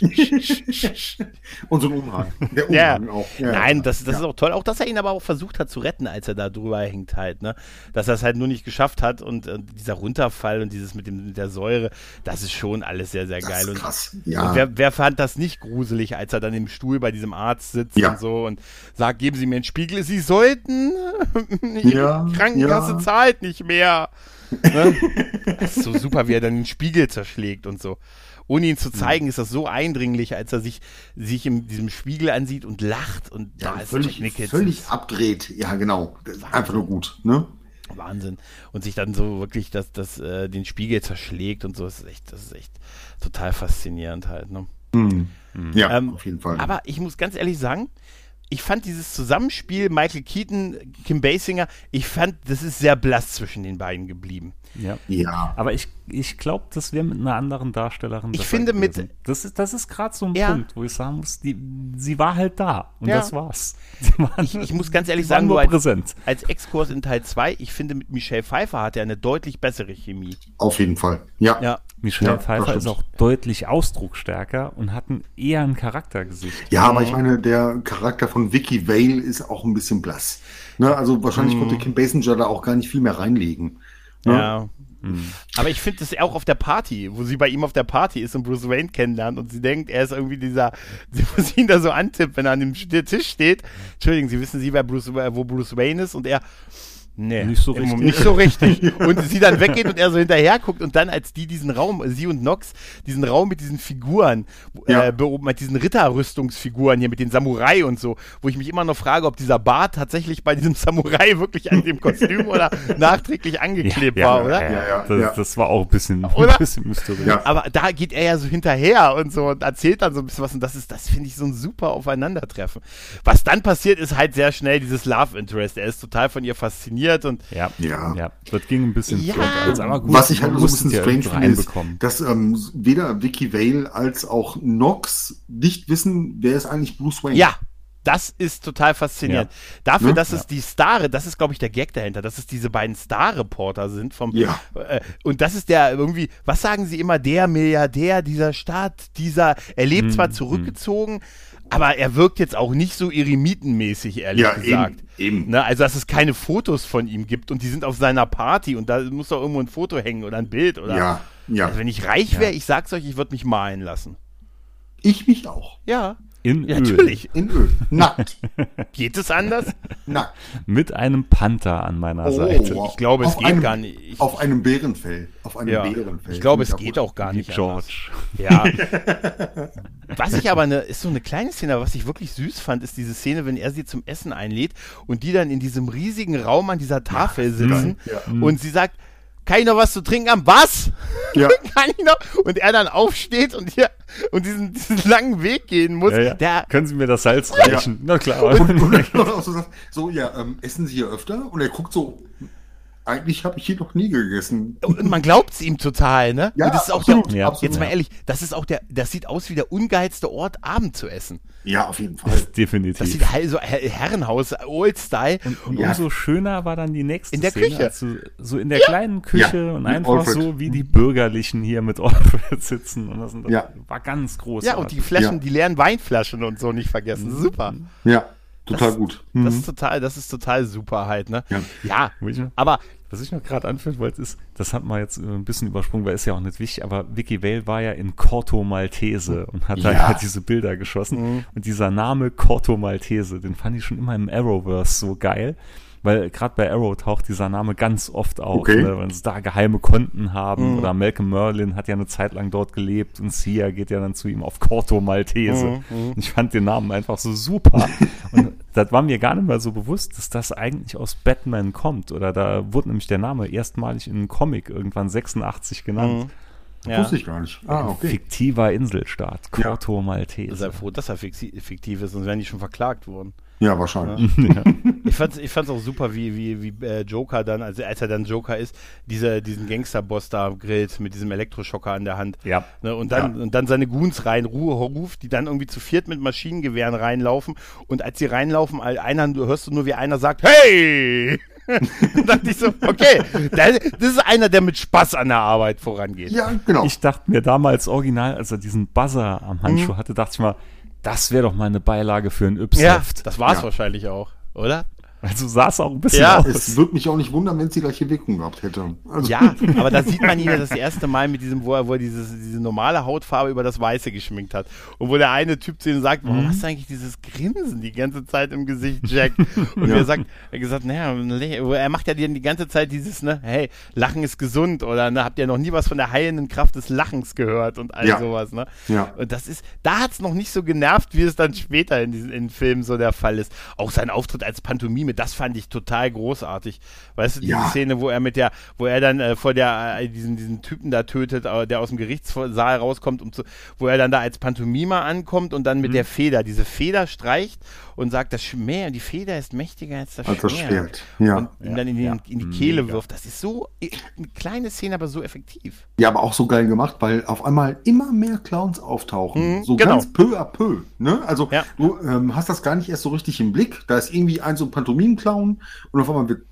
Und so ein Umhang. Der Umhang ja. auch. Ja, Nein, das, das ja. ist auch toll. Auch, dass er ihn aber auch versucht hat zu retten, als er da drüber hängt halt, ne? Dass er es halt nur nicht geschafft hat und, und dieser Runterfall und dieses mit, dem, mit der Säure, das ist schon alles sehr, sehr geil. Das krass. Und, ja. und wer, wer fand das nicht gruselig, als er dann im Stuhl bei diesem Arzt sitzt ja. und so und sagt, geben Sie mir einen Spiegel, Sie sollten. ja. Krankenkasse zahlt nicht mehr. Ne? Das ist so super, wie er dann den Spiegel zerschlägt und so. Ohne ihn zu zeigen, ist das so eindringlich, als er sich, sich in diesem Spiegel ansieht und lacht und ja, da ist völlig, völlig abdreht. Ja, genau. Einfach nur gut, ne? Wahnsinn. Und sich dann so wirklich das, das, äh, den Spiegel zerschlägt und so, das ist echt, das ist echt total faszinierend halt, ne? Mhm. Ja, ähm, auf jeden Fall. Aber ich muss ganz ehrlich sagen, ich fand dieses Zusammenspiel Michael Keaton, Kim Basinger, ich fand, das ist sehr blass zwischen den beiden geblieben. Ja. ja. Aber ich, ich glaube, das wäre mit einer anderen Darstellerin. Ich finde mit. Das ist, das ist gerade so ein ja. Punkt, wo ich sagen muss, die, sie war halt da und ja. das war's. ich, ich, muss ganz ehrlich sagen, nur als, präsent. als Exkurs in Teil 2, ich finde mit Michelle Pfeiffer hat er eine deutlich bessere Chemie. Auf jeden Fall. Ja. ja. Michelle ja, Pfeiffer ist auch deutlich ausdrucksstärker und hat ein, eher ein Charaktergesicht. Ja, aber ich meine, der Charakter von Vicky Vale ist auch ein bisschen blass. Ne, also wahrscheinlich mm. konnte Kim Basinger da auch gar nicht viel mehr reinlegen. Ne? Ja. Mhm. Aber ich finde das auch auf der Party, wo sie bei ihm auf der Party ist und Bruce Wayne kennenlernt und sie denkt, er ist irgendwie dieser, wo sie ihn da so antippt, wenn er an dem Tisch steht. Entschuldigen, Sie wissen Sie, wer Bruce, wo Bruce Wayne ist und er, Nee, nicht so richtig. Nicht so richtig. und sie dann weggeht und er so hinterher guckt und dann, als die diesen Raum, sie und Nox, diesen Raum mit diesen Figuren, ja. äh, mit diesen Ritterrüstungsfiguren hier, mit den Samurai und so, wo ich mich immer noch frage, ob dieser Bart tatsächlich bei diesem Samurai wirklich an dem Kostüm oder nachträglich angeklebt ja, war, oder? Ja, ja, das, das, war auch ein bisschen, oder? ein bisschen mysteriös. Aber da geht er ja so hinterher und so und erzählt dann so ein bisschen was und das ist, das finde ich so ein super Aufeinandertreffen. Was dann passiert, ist halt sehr schnell dieses Love Interest. Er ist total von ihr fasziniert funktioniert und ja, ja, ja. das ging ein bisschen ja. als aber gut. Was ich halt so ein bisschen strange finde, ist, dass ähm, weder Vicky Vale als auch Nox nicht wissen, wer ist eigentlich Bruce Wayne. Ja, das ist total faszinierend. Ja. Dafür, ne? dass ja. es die Star, das ist, glaube ich, der Gag dahinter, dass es diese beiden Star-Reporter sind vom ja. Äh, und das ist der irgendwie, was sagen sie immer, der Milliardär dieser Stadt, dieser, er lebt hm, zwar hm. zurückgezogen, hm aber er wirkt jetzt auch nicht so eremitenmäßig, ehrlich ja, gesagt. Eben, eben. Ne, also, dass es keine Fotos von ihm gibt und die sind auf seiner Party und da muss doch irgendwo ein Foto hängen oder ein Bild oder. Ja, ja. Also, wenn ich reich wäre, ja. ich sag's euch, ich würde mich malen lassen. Ich mich auch. Ja. In ja, Öl. Natürlich. In Öl. Nackt. Geht es anders? Nackt. Mit einem Panther an meiner oh, Seite. Wow. Ich glaube, es auf geht einem, gar nicht. Ich, auf einem Bärenfell. Auf einem ja, Bärenfell. Ich glaube, es geht auch gar nicht. George. Anders. Ja. was ich aber eine, ist so eine kleine Szene, was ich wirklich süß fand, ist diese Szene, wenn er sie zum Essen einlädt und die dann in diesem riesigen Raum an dieser Tafel sitzen ja, und sie sagt, kann ich noch was zu trinken haben? Was? Ja. kann ich noch? Und er dann aufsteht und hier und diesen, diesen langen Weg gehen muss. Ja, ja. Der, Können Sie mir das Salz reichen? Ja. Na klar. Und, und, und, und so, so, ja, ähm, essen Sie hier öfter? Und er guckt so eigentlich habe ich hier noch nie gegessen. Und man glaubt es ihm total, ne? Ja, das ist auch absolut, der, ja, absolut. Jetzt mal ehrlich, das ist auch der, das sieht aus wie der ungeilste Ort, Abend zu essen. Ja, auf jeden Fall. Definitiv. Das sieht halt so Herrenhaus, Old Style. Und, und ja. umso schöner war dann die nächste In der Szene, Küche. Also so in der ja. kleinen Küche und einfach Alfred. so wie die Bürgerlichen hier mit Alfred sitzen. Und das, das ja. war ganz groß. Ja, und die Flaschen, die leeren Weinflaschen und so nicht vergessen. Mhm. Super. Ja. Total das, gut. Das ist mhm. total, das ist total super halt, ne? Ja. ja aber Was ich noch gerade anführen wollte, ist, das hat man jetzt ein bisschen übersprungen, weil ist ja auch nicht wichtig, aber Vicky Vale war ja in Corto Maltese und hat ja. da ja diese Bilder geschossen. Mhm. Und dieser Name Corto Maltese, den fand ich schon immer im Arrowverse so geil weil gerade bei Arrow taucht dieser Name ganz oft auf, okay. ne, wenn sie da geheime Konten haben. Mhm. Oder Malcolm Merlin hat ja eine Zeit lang dort gelebt und Sia geht ja dann zu ihm auf Corto Maltese. Mhm. mhm. Ich fand den Namen einfach so super. und das war mir gar nicht mal so bewusst, dass das eigentlich aus Batman kommt. Oder da wurde nämlich der Name erstmalig in einem Comic irgendwann 86 genannt. Mhm. Ja. Wusste ich gar nicht. Ah, okay. Fiktiver Inselstaat, Corto ja. Maltese. Sei froh, dass er fiktiv ist, sonst wären die schon verklagt worden. Ja, wahrscheinlich. Ja. ich fand es ich fand's auch super, wie, wie, wie äh, Joker dann, also als er dann Joker ist, diese, diesen Gangsterboss da grillt mit diesem Elektroschocker an der Hand. Ja. Ne, und, dann, ja. und dann seine Goons rein, Ruhe ruft, die dann irgendwie zu viert mit Maschinengewehren reinlaufen. Und als sie reinlaufen, einer, hörst du nur, wie einer sagt, hey! dann dachte ich so, okay, das ist einer, der mit Spaß an der Arbeit vorangeht. Ja, genau. Ich dachte mir damals original, als er diesen Buzzer am Handschuh mhm. hatte, dachte ich mal, das wäre doch mal eine Beilage für ein Yps. Ja, das war es ja. wahrscheinlich auch, oder? Also sah es auch ein bisschen ja, aus. Es würde mich auch nicht wundern, wenn es die gleiche Wirkung gehabt hätte. Also. Ja, aber da sieht man ihn ja das erste Mal mit diesem, wo er, wo er dieses, diese normale Hautfarbe über das Weiße geschminkt hat. Und wo der eine Typ zu ihm sagt, warum mhm. hast du eigentlich dieses Grinsen die ganze Zeit im Gesicht, Jack? Und ja. er sagt, er hat gesagt, naja, er macht ja die ganze Zeit dieses, ne, hey, Lachen ist gesund oder ne, habt ihr noch nie was von der heilenden Kraft des Lachens gehört und all ja. sowas, ne? Ja. Und das ist, da hat es noch nicht so genervt, wie es dann später in diesen in Filmen so der Fall ist. Auch sein Auftritt als Pantomime Filme, das fand ich total großartig. Weißt du, diese ja. Szene, wo er mit der, wo er dann äh, vor der, äh, diesen, diesen Typen da tötet, äh, der aus dem Gerichtssaal rauskommt, um zu, wo er dann da als Pantomima ankommt und dann mit mhm. der Feder, diese Feder streicht und sagt, das Schmer, die Feder ist mächtiger als das als Schwert. Ja. Und ihn dann in, den, ja. in die Kehle Mega. wirft. Das ist so eine kleine Szene, aber so effektiv. Ja, aber auch so geil gemacht, weil auf einmal immer mehr Clowns auftauchen. Mhm, so genau. ganz peu à peu. Ne? Also ja. du ähm, hast das gar nicht erst so richtig im Blick. Da ist irgendwie ein so ein Pantomimen-Clown und auf einmal wird,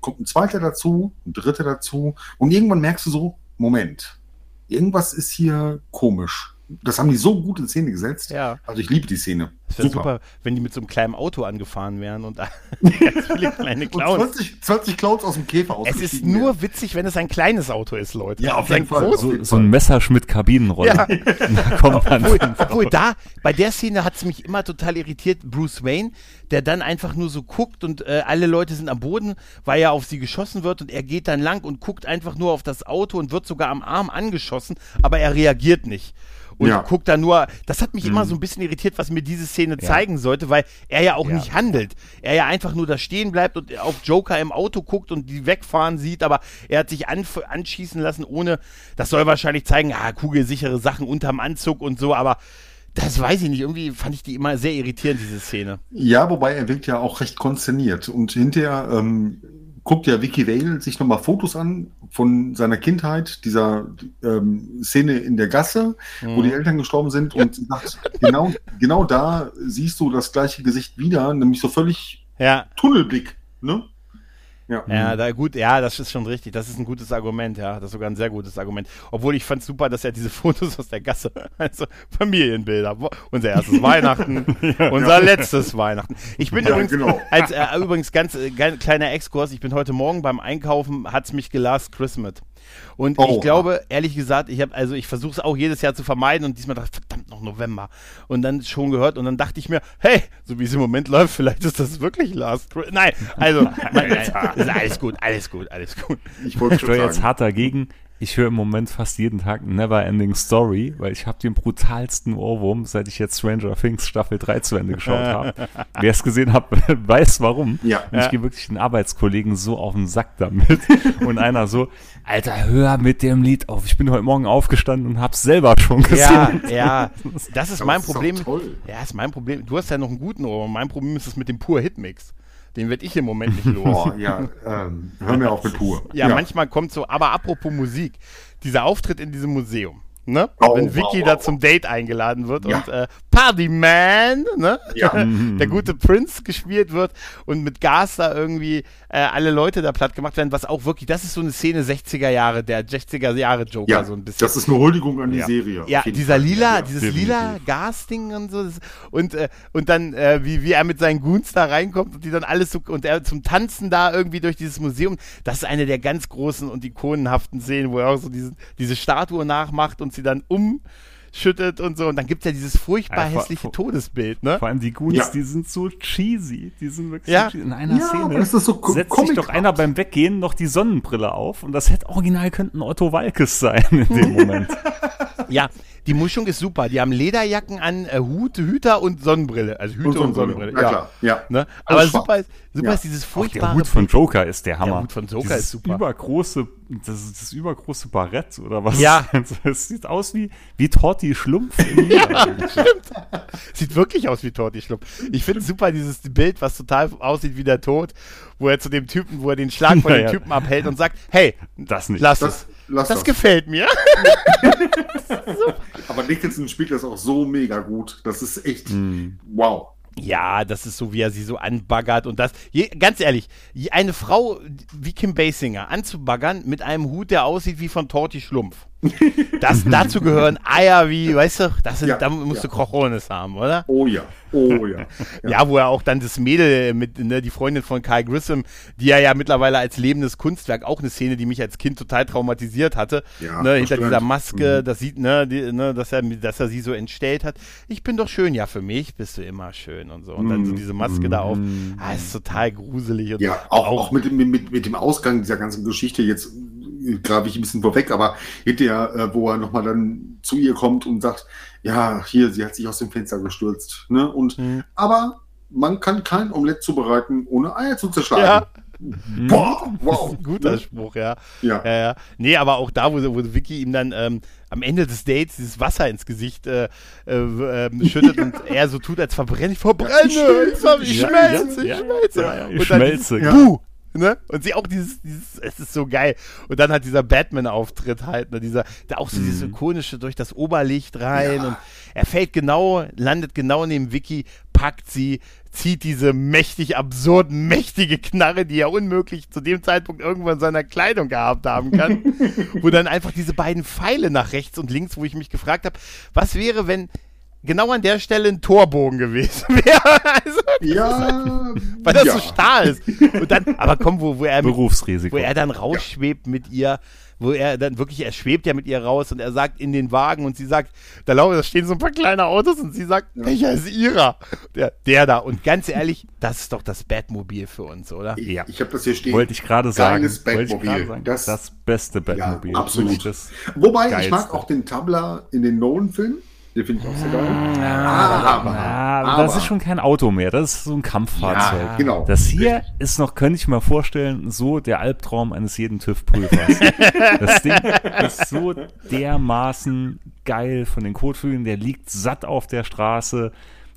kommt ein zweiter dazu, ein dritter dazu und irgendwann merkst du so, Moment, irgendwas ist hier komisch das haben die so gut in Szene gesetzt. Ja. Also ich liebe die Szene. Es wäre super. super. wenn die mit so einem kleinen Auto angefahren wären und ganz viele kleine Clowns. Und 20, 20 Clowns aus dem Käfer Es ist nur werden. witzig, wenn es ein kleines Auto ist, Leute. Ja, auf jeden Fall. So, so, ein Messerschmitt-Kabinenroller. Ja. da kommt man obwohl, obwohl da, bei der Szene hat es mich immer total irritiert, Bruce Wayne, der dann einfach nur so guckt und äh, alle Leute sind am Boden, weil ja auf sie geschossen wird und er geht dann lang und guckt einfach nur auf das Auto und wird sogar am Arm angeschossen, aber er reagiert nicht und ja. guckt da nur. Das hat mich mhm. immer so ein bisschen irritiert, was mir diese Szene ja. zeigen sollte, weil er ja auch ja. nicht handelt. Er ja einfach nur da stehen bleibt und auf Joker im Auto guckt und die wegfahren sieht, aber er hat sich an, anschießen lassen, ohne. Das soll wahrscheinlich zeigen, ah, kugelsichere Sachen unterm Anzug und so, aber. Das weiß ich nicht. Irgendwie fand ich die immer sehr irritierend, diese Szene. Ja, wobei er wirkt ja auch recht konzerniert. Und hinterher ähm, guckt ja Vicky Vale sich nochmal Fotos an von seiner Kindheit, dieser ähm, Szene in der Gasse, mhm. wo die Eltern gestorben sind und sagt, genau, genau da siehst du das gleiche Gesicht wieder, nämlich so völlig ja. Tunnelblick. Ne? Ja. ja, da gut, ja, das ist schon richtig. Das ist ein gutes Argument, ja. Das ist sogar ein sehr gutes Argument. Obwohl ich fand super, dass er diese Fotos aus der Gasse, also Familienbilder, unser erstes Weihnachten, ja, unser ja. letztes Weihnachten. Ich bin ja, übrigens, genau. als, äh, übrigens ganz, äh, kleiner Exkurs, ich bin heute Morgen beim Einkaufen, hat's mich gelast Christmas. Und oh. ich glaube, ehrlich gesagt, ich habe, also ich versuche es auch jedes Jahr zu vermeiden und diesmal dachte ich, verdammt, noch November. Und dann schon gehört und dann dachte ich mir, hey, so wie es im Moment läuft, vielleicht ist das wirklich Last Nein, also, nein, nein, alles gut, alles gut, alles gut. Ich wollte schon jetzt hart dagegen ich höre im Moment fast jeden Tag Never Ending Story, weil ich habe den brutalsten Ohrwurm, seit ich jetzt Stranger Things Staffel 3 zu Ende geschaut habe. Wer es gesehen hat, weiß warum. Ja. Und ich gehe wirklich den Arbeitskollegen so auf den Sack damit. Und einer so, Alter, hör mit dem Lied auf. Ich bin heute Morgen aufgestanden und hab's selber schon gesehen. Ja, ja. Das ist mein Problem. Ja, ist mein Problem. Du hast ja noch einen guten Ohrwurm. Mein Problem ist es mit dem pur Hitmix. Den werde ich im Moment nicht los. Oh, ja, ähm, hör mir auf mit pur. Ja, ja, manchmal kommt so, aber apropos Musik, dieser Auftritt in diesem Museum. ne? Oh, Wenn Vicky wow, da wow, zum Date eingeladen wird ja. und äh, Party Man, ne? Ja. Der gute Prince gespielt wird und mit Gas da irgendwie äh, alle Leute da platt gemacht werden, was auch wirklich, das ist so eine Szene 60er Jahre, der 60er Jahre Joker ja, so ein bisschen. Das ist eine Huldigung an die ja. Serie. Ja, dieser Fall. lila, ja, dieses definitiv. lila Gasding und so und äh, und dann äh, wie wie er mit seinen Goons da reinkommt und die dann alles so und er zum Tanzen da irgendwie durch dieses Museum, das ist eine der ganz großen und ikonenhaften Szenen, wo er auch so diese, diese Statue nachmacht und sie dann umschüttet und so. Und dann gibt es ja dieses furchtbar ja, hässliche vor, Todesbild, ne? Vor allem die Goonies, ja. die sind so cheesy. Die sind wirklich ja. so cheesy. In einer ja, Szene das ist so setzt sich doch einer beim Weggehen noch die Sonnenbrille auf und das hätte original könnten Otto Walkes sein in dem Moment. ja, die Mischung ist super. Die haben Lederjacken an, äh, Hut, Hüter und Sonnenbrille. Also Hüte und, und Sonnenbrille. Ja, klar. Ja. Ne? Aber super, ist, super ja. ist dieses furchtbare. Auch der Hut von Joker ist der Hammer. Der Hut von Joker dieses ist super. Übergroße, das ist das übergroße Barett oder was? Ja. Das sieht aus wie, wie Torti Schlumpf. Stimmt. Sieht wirklich aus wie Torti Schlumpf. Ich finde super dieses Bild, was total aussieht wie der Tod, wo er zu dem Typen, wo er den Schlag von naja. dem Typen abhält und sagt, hey, das nicht. Lass das, es. Lass das, das gefällt mir. Aber Nicholson spielt das auch so mega gut. Das ist echt mm. wow. Ja, das ist so, wie er sie so anbaggert und das. Je, ganz ehrlich, eine Frau wie Kim Basinger anzubaggern mit einem Hut, der aussieht wie von Torti Schlumpf. Das, dazu gehören Eier wie, weißt du, das sind, ja, da musst ja. du Krochones haben, oder? Oh ja, oh ja. ja. ja. wo er auch dann das Mädel mit, ne, die Freundin von Kai Grissom, die er ja mittlerweile als lebendes Kunstwerk, auch eine Szene, die mich als Kind total traumatisiert hatte, ne, hinter dieser Maske, mhm. das sieht, ne, die, ne, dass er, dass er sie so entstellt hat. Ich bin doch schön, ja, für mich bist du immer schön und so. Und dann so mhm. diese Maske mhm. da auf, ah, ist total gruselig. Und ja, auch, auch, mit, mit, mit dem Ausgang dieser ganzen Geschichte jetzt grabe ich ein bisschen vorweg, aber hinterher, äh, wo er nochmal dann zu ihr kommt und sagt, ja, hier, sie hat sich aus dem Fenster gestürzt. Ne? Und mhm. aber man kann kein Omelett zubereiten, ohne Eier zu zerschlagen. Ja. Mhm. Boah, wow. Guter Spruch, ja. ja. Ja. ja. Nee, aber auch da, wo, wo Vicky ihm dann ähm, am Ende des Dates dieses Wasser ins Gesicht äh, äh, äh, schüttet und er so tut, als verbrenne ich verbrenne, ich, ich, schmelze, ich schmelze. Ich schmelze. Buh, Ne? Und sie auch dieses, dieses, es ist so geil. Und dann hat dieser Batman-Auftritt halt, ne? dieser, da auch so mhm. dieses ikonische durch das Oberlicht rein ja. und er fällt genau, landet genau neben Vicky, packt sie, zieht diese mächtig absurd mächtige Knarre, die er unmöglich zu dem Zeitpunkt irgendwann in seiner Kleidung gehabt haben kann, wo dann einfach diese beiden Pfeile nach rechts und links, wo ich mich gefragt habe, was wäre, wenn genau an der Stelle ein Torbogen gewesen wäre. Also, ja. weil das ja. so starr ist. Und dann, aber komm, wo, wo er, Berufsrisiko. wo er dann rausschwebt ja. mit ihr, wo er dann wirklich, er schwebt ja mit ihr raus und er sagt in den Wagen und sie sagt, da laufen, da stehen so ein paar kleine Autos und sie sagt, ja. welcher ist ihrer? Der, der da. Und ganz ehrlich, das ist doch das Batmobil für uns, oder? Ja. Ich habe das hier stehen. Wollte ich gerade sagen. Batmobil. Sagen. Das, das beste Batmobil. Ja, absolut. Wobei, geilste. ich mag auch den Tabler in den Nolan-Filmen. Den finde ich auch sehr geil. Ja, aber, aber, das ist schon kein Auto mehr. Das ist so ein Kampffahrzeug. Ja, genau. Das hier Richtig. ist noch, könnte ich mir vorstellen, so der Albtraum eines jeden TÜV-Prüfers. das Ding ist so dermaßen geil von den Kotflügeln. Der liegt satt auf der Straße.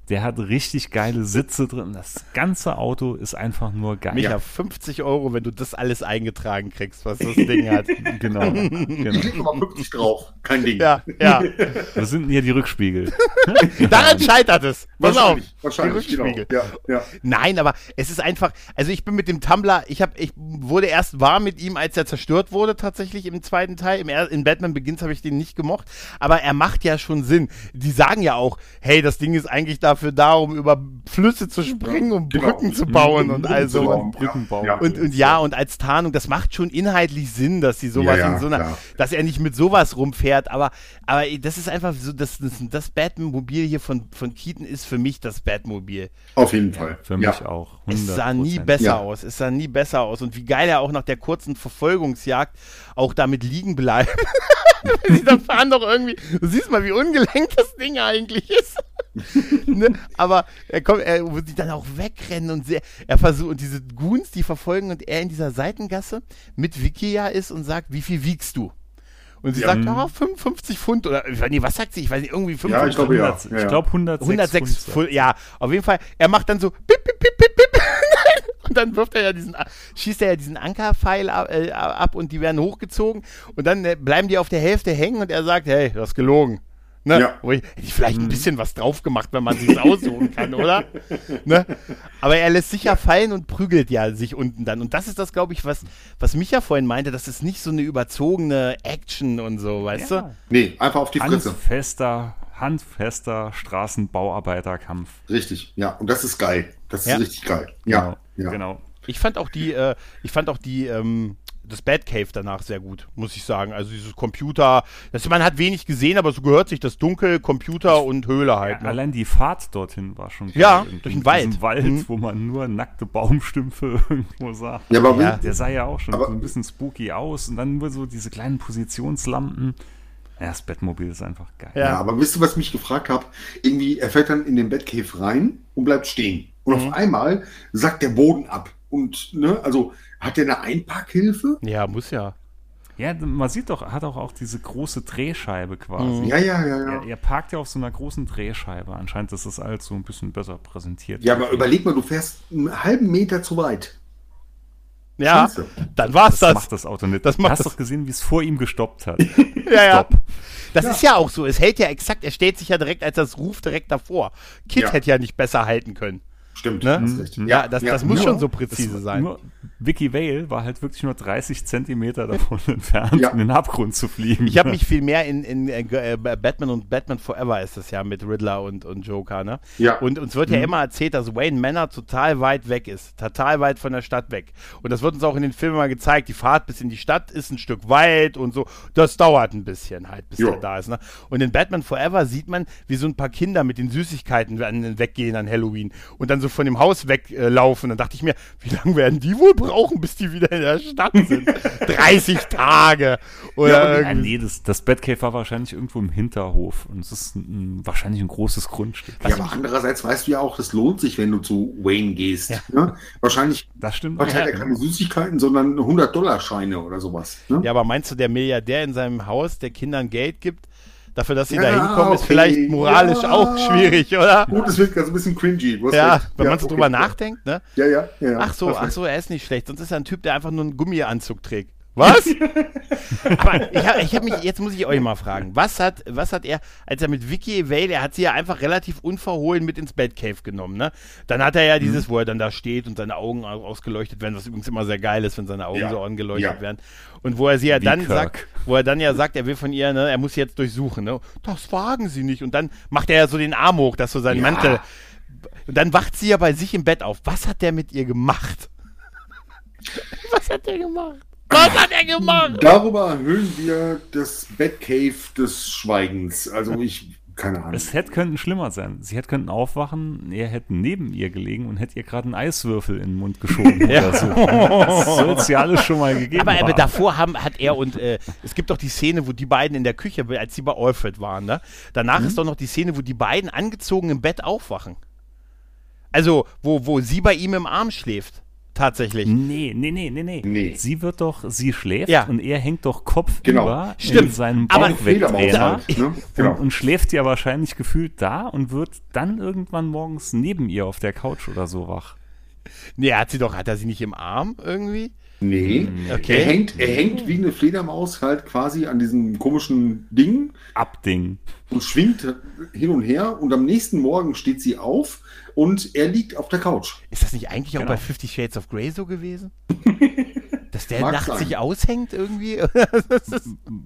Der hat richtig geile Sitze drin. Das ganze Auto ist einfach nur geil. Micha, 50 Euro, wenn du das alles eingetragen kriegst, was das Ding hat. genau. genau. Ich leg mal 50 drauf. Kein Ding. Ja, ja. Das sind hier die Rückspiegel. Daran scheitert es. Pass auf. Wahrscheinlich, die Rückspiegel. Genau. Ja, ja. Nein, aber es ist einfach, also ich bin mit dem Tumblr, ich, hab, ich wurde erst warm mit ihm, als er zerstört wurde, tatsächlich im zweiten Teil. Im, in Batman Begins habe ich den nicht gemocht, aber er macht ja schon Sinn. Die sagen ja auch, hey, das Ding ist eigentlich da dafür da, um über Flüsse zu springen, um genau. Brücken zu bauen und also und, Brücken bauen. Ja. Und, und ja, und als Tarnung, das macht schon inhaltlich Sinn, dass sie sowas ja, in so einer, klar. dass er nicht mit sowas rumfährt, aber, aber das ist einfach so, das, das, das Batmobil hier von, von Keaton ist für mich das Batmobil. Auf jeden Fall. Für mich auch. 100%. Es sah nie besser aus. Es sah nie besser aus. Und wie geil er auch nach der kurzen Verfolgungsjagd auch damit liegen bleibt. Sie dann fahren doch irgendwie, du siehst mal, wie ungelenkt das Ding eigentlich ist. ne? Aber er kommt, er muss sich dann auch wegrennen und sehr, er versucht, und diese Goons, die verfolgen und er in dieser Seitengasse mit Vicky ja ist und sagt, wie viel wiegst du? Und sie ja. sagt, ah, 55 Pfund oder, nee, was sagt sie? Ich weiß nicht, irgendwie 55 ja, ich glaube, ja. Ich glaube 106, 106 Pfund. Ja, auf jeden Fall. Er macht dann so, pip, pip, pip. Und dann wirft er ja diesen, schießt er ja diesen Ankerpfeil ab, äh, ab und die werden hochgezogen und dann äh, bleiben die auf der Hälfte hängen und er sagt, hey, du hast gelogen. Ne? Ja. Wo ich, hätte ich vielleicht ein mhm. bisschen was drauf gemacht, wenn man sich aussuchen kann, oder? ne? Aber er lässt sich ja fallen und prügelt ja sich unten dann. Und das ist das, glaube ich, was, was Micha vorhin meinte, das ist nicht so eine überzogene Action und so, weißt ja. du? Nee, einfach auf die Fresse. Handfester, handfester Straßenbauarbeiterkampf. Richtig, ja. Und das ist geil. Das ist ja. richtig geil. Ja, genau. Ja. genau. Ich fand auch die, äh, ich fand auch die, ähm, das Batcave danach sehr gut, muss ich sagen. Also dieses Computer, das, man hat wenig gesehen, aber so gehört sich das Dunkel, Computer und Höhle halt. Ja, ne? Allein die Fahrt dorthin war schon Ja, durch den Wald. Wald, mhm. wo man nur nackte Baumstümpfe irgendwo sah. Ja, aber ja, der sah ja auch schon so ein bisschen spooky aus und dann nur so diese kleinen Positionslampen. Ja, das Bettmobil ist einfach geil. Ja, ja aber wisst ihr, was ich mich gefragt habe? Irgendwie, er fällt dann in den Batcave rein und bleibt stehen. Und mhm. auf einmal sackt der Boden ab. Und, ne, also hat der eine Einpackhilfe? Ja, muss ja. Ja, man sieht doch, hat auch, auch diese große Drehscheibe quasi. Mhm. Ja, ja, ja, ja. Er, er, parkt ja auf so einer großen Drehscheibe. Anscheinend ist das alles so ein bisschen besser präsentiert. Ja, aber überleg mal, du fährst einen halben Meter zu weit. Ja, dann war's das. Das macht das Auto nicht. Das macht du hast das. doch gesehen, wie es vor ihm gestoppt hat. ja, ja. Das ja. ist ja auch so. Es hält ja exakt, er steht sich ja direkt als das Ruf direkt davor. Kit ja. hätte ja nicht besser halten können. Stimmt, ne? das ja, das, ja, das muss nur, schon so präzise sein. Nur Vicky Vale war halt wirklich nur 30 Zentimeter davon entfernt, ja. in den Abgrund zu fliegen. Ich habe mich viel mehr in, in äh, Batman und Batman Forever ist das ja mit Riddler und, und Joker, ne? Ja. Und uns wird mhm. ja immer erzählt, dass Wayne Manor total weit weg ist, total weit von der Stadt weg. Und das wird uns auch in den Filmen mal gezeigt. Die Fahrt bis in die Stadt ist ein Stück weit und so. Das dauert ein bisschen halt, bis jo. er da ist. Ne? Und in Batman Forever sieht man, wie so ein paar Kinder mit den Süßigkeiten weggehen an Halloween und dann so von dem Haus weglaufen. Dann dachte ich mir, wie lange werden die wohl brauchen, bis die wieder in der Stadt sind? 30 Tage. Oder ja, nee, das, das Batcave war wahrscheinlich irgendwo im Hinterhof. Und es ist ein, wahrscheinlich ein großes Grundstück. Ja, aber andererseits weißt du ja auch, das lohnt sich, wenn du zu Wayne gehst. Ja. Ne? Wahrscheinlich das stimmt. hat er keine Süßigkeiten, sondern 100-Dollar-Scheine oder sowas. Ne? Ja, aber meinst du, der Milliardär in seinem Haus, der Kindern Geld gibt, Dafür, dass sie ja, da hinkommen, okay. ist vielleicht moralisch ja. auch schwierig, oder? Gut, das wird ganz ein bisschen cringy. Ja, recht. wenn man so okay. drüber nachdenkt, ne? Ja, ja, ja. Ach so, ach so, er ist nicht schlecht. Sonst ist er ein Typ, der einfach nur einen Gummianzug trägt. Was? Aber ich habe hab mich, jetzt muss ich euch mal fragen, was hat, was hat er, als er mit Vicky Vale, er hat sie ja einfach relativ unverhohlen mit ins Batcave genommen, ne? Dann hat er ja dieses, mhm. wo er dann da steht und seine Augen ausgeleuchtet werden, was übrigens immer sehr geil ist, wenn seine Augen ja. so angeleuchtet ja. werden. Und wo er sie ja Wie dann Kirk. sagt, wo er dann ja sagt, er will von ihr, ne, er muss sie jetzt durchsuchen, ne? Das wagen sie nicht. Und dann macht er ja so den Arm hoch, dass so sein ja. Mantel. Und dann wacht sie ja bei sich im Bett auf. Was hat der mit ihr gemacht? was hat der gemacht? Was hat er gemacht? Darüber erhöhen wir das Batcave des Schweigens. Also ich, keine Ahnung. Es hätte könnten schlimmer sein. Sie hätte könnten aufwachen, er hätte neben ihr gelegen und hätte ihr gerade einen Eiswürfel in den Mund geschoben ja. oder so. Das soll es ja alles schon mal gegeben aber, aber davor haben, hat er und äh, es gibt doch die Szene, wo die beiden in der Küche, als sie bei Alfred waren, ne? Danach mhm. ist doch noch die Szene, wo die beiden angezogen im Bett aufwachen. Also, wo, wo sie bei ihm im Arm schläft tatsächlich. Nee, nee, nee, nee, nee. nee. Sie wird doch, sie schläft ja. und er hängt doch kopfüber genau. Stimmt. in seinem Bauchwegtrainer halt, ne? genau. und, und, schläft ja wahrscheinlich gefühlt da und wird dann irgendwann morgens neben ihr auf der Couch oder so wach. Nee, hat sie doch, hat er sie nicht im Arm irgendwie? Nee, hm. okay. er, hängt, er hängt wie eine Fledermaus halt quasi an diesem komischen Ding. Abding. Und schwingt hin und her und am nächsten Morgen steht sie auf und er liegt auf der Couch. Ist das nicht eigentlich genau. auch bei Fifty Shades of Grey so gewesen? Dass der nachts sein. sich aushängt irgendwie?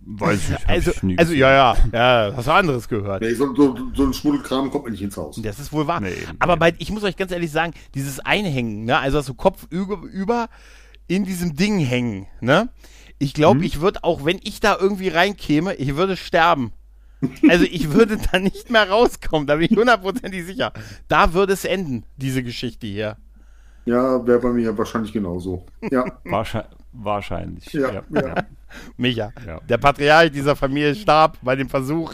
Weiß ich also, also ja, ja, ja, hast du anderes gehört. Nee, so, so, so ein Schmuddelkram kommt man nicht ins Haus. Das ist wohl wahr. Nee, Aber bei, ich muss euch ganz ehrlich sagen, dieses Einhängen, ne, also so Kopf über, über in diesem Ding hängen, ne? Ich glaube, hm? ich würde auch, wenn ich da irgendwie reinkäme, ich würde sterben. Also ich würde da nicht mehr rauskommen, da bin ich hundertprozentig sicher. Da würde es enden, diese Geschichte hier. Ja, wäre bei mir wahrscheinlich genauso. Ja. Wahrscheinlich. Wahrscheinlich. Ja, ja. ja. Micha, ja. der Patriarch dieser Familie starb bei dem Versuch.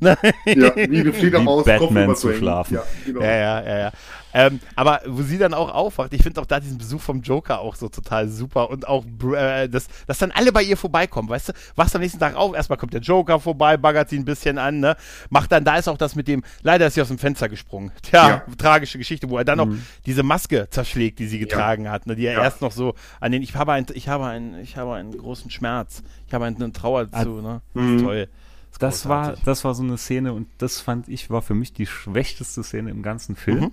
ja, wie Fledermaus Batman zu schlafen. Ja, genau. ja, ja, ja, ja. Ähm, aber wo sie dann auch aufwacht, ich finde auch da diesen Besuch vom Joker auch so total super und auch, äh, dass, dass dann alle bei ihr vorbeikommen, weißt du? Wachst am nächsten Tag auf, erstmal kommt der Joker vorbei, baggert sie ein bisschen an, ne? Macht dann, da ist auch das mit dem, leider ist sie aus dem Fenster gesprungen. Tja, ja. tragische Geschichte, wo er dann mhm. noch diese Maske zerschlägt, die sie getragen ja. hat, ne? Die er ja. erst noch so an den, ich habe ein, ich habe einen, ich habe einen großen Schmerz, ich habe eine Trauer ah, zu, ne? Das ist mhm. toll. Das war, das war so eine Szene und das fand ich, war für mich die schwächste Szene im ganzen Film. Mhm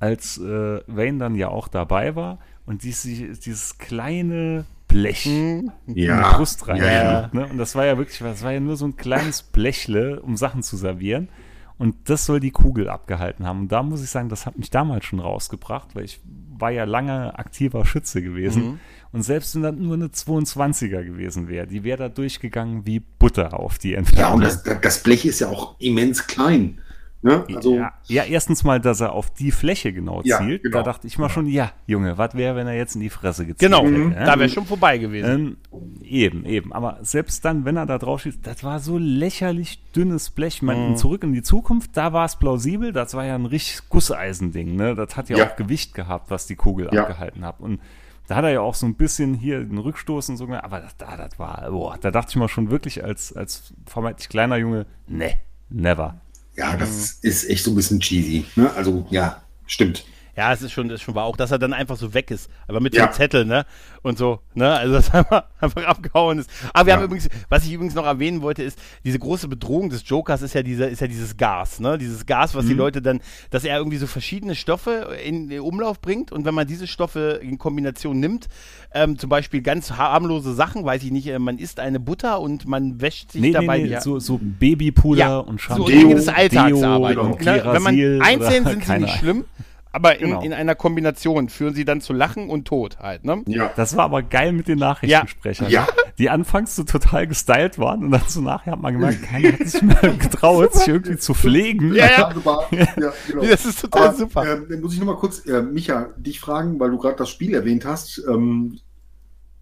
als äh, Wayne dann ja auch dabei war und dieses, dieses kleine Blech ja. in die Brust rein. Ja. Ne? Und das war ja wirklich, das war ja nur so ein kleines Blechle, um Sachen zu servieren. Und das soll die Kugel abgehalten haben. Und da muss ich sagen, das hat mich damals schon rausgebracht, weil ich war ja lange aktiver Schütze gewesen. Mhm. Und selbst wenn das nur eine 22er gewesen wäre, die wäre da durchgegangen wie Butter auf die Entfernung. Ja, und das, das Blech ist ja auch immens klein. Ne? Also, ja, ja, erstens mal, dass er auf die Fläche genau zielt. Ja, genau. Da dachte ich mal schon, ja, Junge, was wäre, wenn er jetzt in die Fresse gezielt genau, hätte? Genau, da wäre schon vorbei gewesen. Ähm, eben, eben. Aber selbst dann, wenn er da drauf schießt, das war so lächerlich dünnes Blech. Man, mhm. Zurück in die Zukunft, da war es plausibel. Das war ja ein richtig Gusseisending. Ne? Das hat ja, ja, auch Gewicht gehabt, was die Kugel abgehalten hat. Und da hat er ja auch so ein bisschen hier den Rückstoß und so, aber das, das war, boah, da dachte ich mal schon wirklich als, als vermeintlich kleiner Junge, ne, never. Ja, das mhm. ist echt so ein bisschen cheesy. Ne? Also, ja, stimmt. Ja, es ist schon, das ist schon wahr. Auch, dass er dann einfach so weg ist. Aber mit ja. dem Zettel, ne? Und so, ne? Also, dass er einfach, abgehauen ist. Aber wir ja. haben übrigens, was ich übrigens noch erwähnen wollte, ist, diese große Bedrohung des Jokers ist ja diese, ist ja dieses Gas, ne? Dieses Gas, was mhm. die Leute dann, dass er irgendwie so verschiedene Stoffe in den Umlauf bringt. Und wenn man diese Stoffe in Kombination nimmt, ähm, zum Beispiel ganz harmlose Sachen, weiß ich nicht, äh, man isst eine Butter und man wäscht sich nee, dabei. Nee, nee, so, so Babypuder ja, und Shampoo. So Dinge des Alltagsarbeit. Ne? Wenn man einzeln sind sie nicht schlimm. Aber in, genau. in, einer Kombination führen sie dann zu Lachen und Tod halt, ne? Ja. Das war aber geil mit den Nachrichtensprechern. Ja. Die anfangs so total gestylt waren und dann so nachher hat man gemerkt, keiner hat sich mehr getraut, sich irgendwie zu pflegen. Ja, ja. ja genau. Das ist total aber, super. Äh, muss ich nochmal kurz, äh, Micha, dich fragen, weil du gerade das Spiel erwähnt hast. Ähm,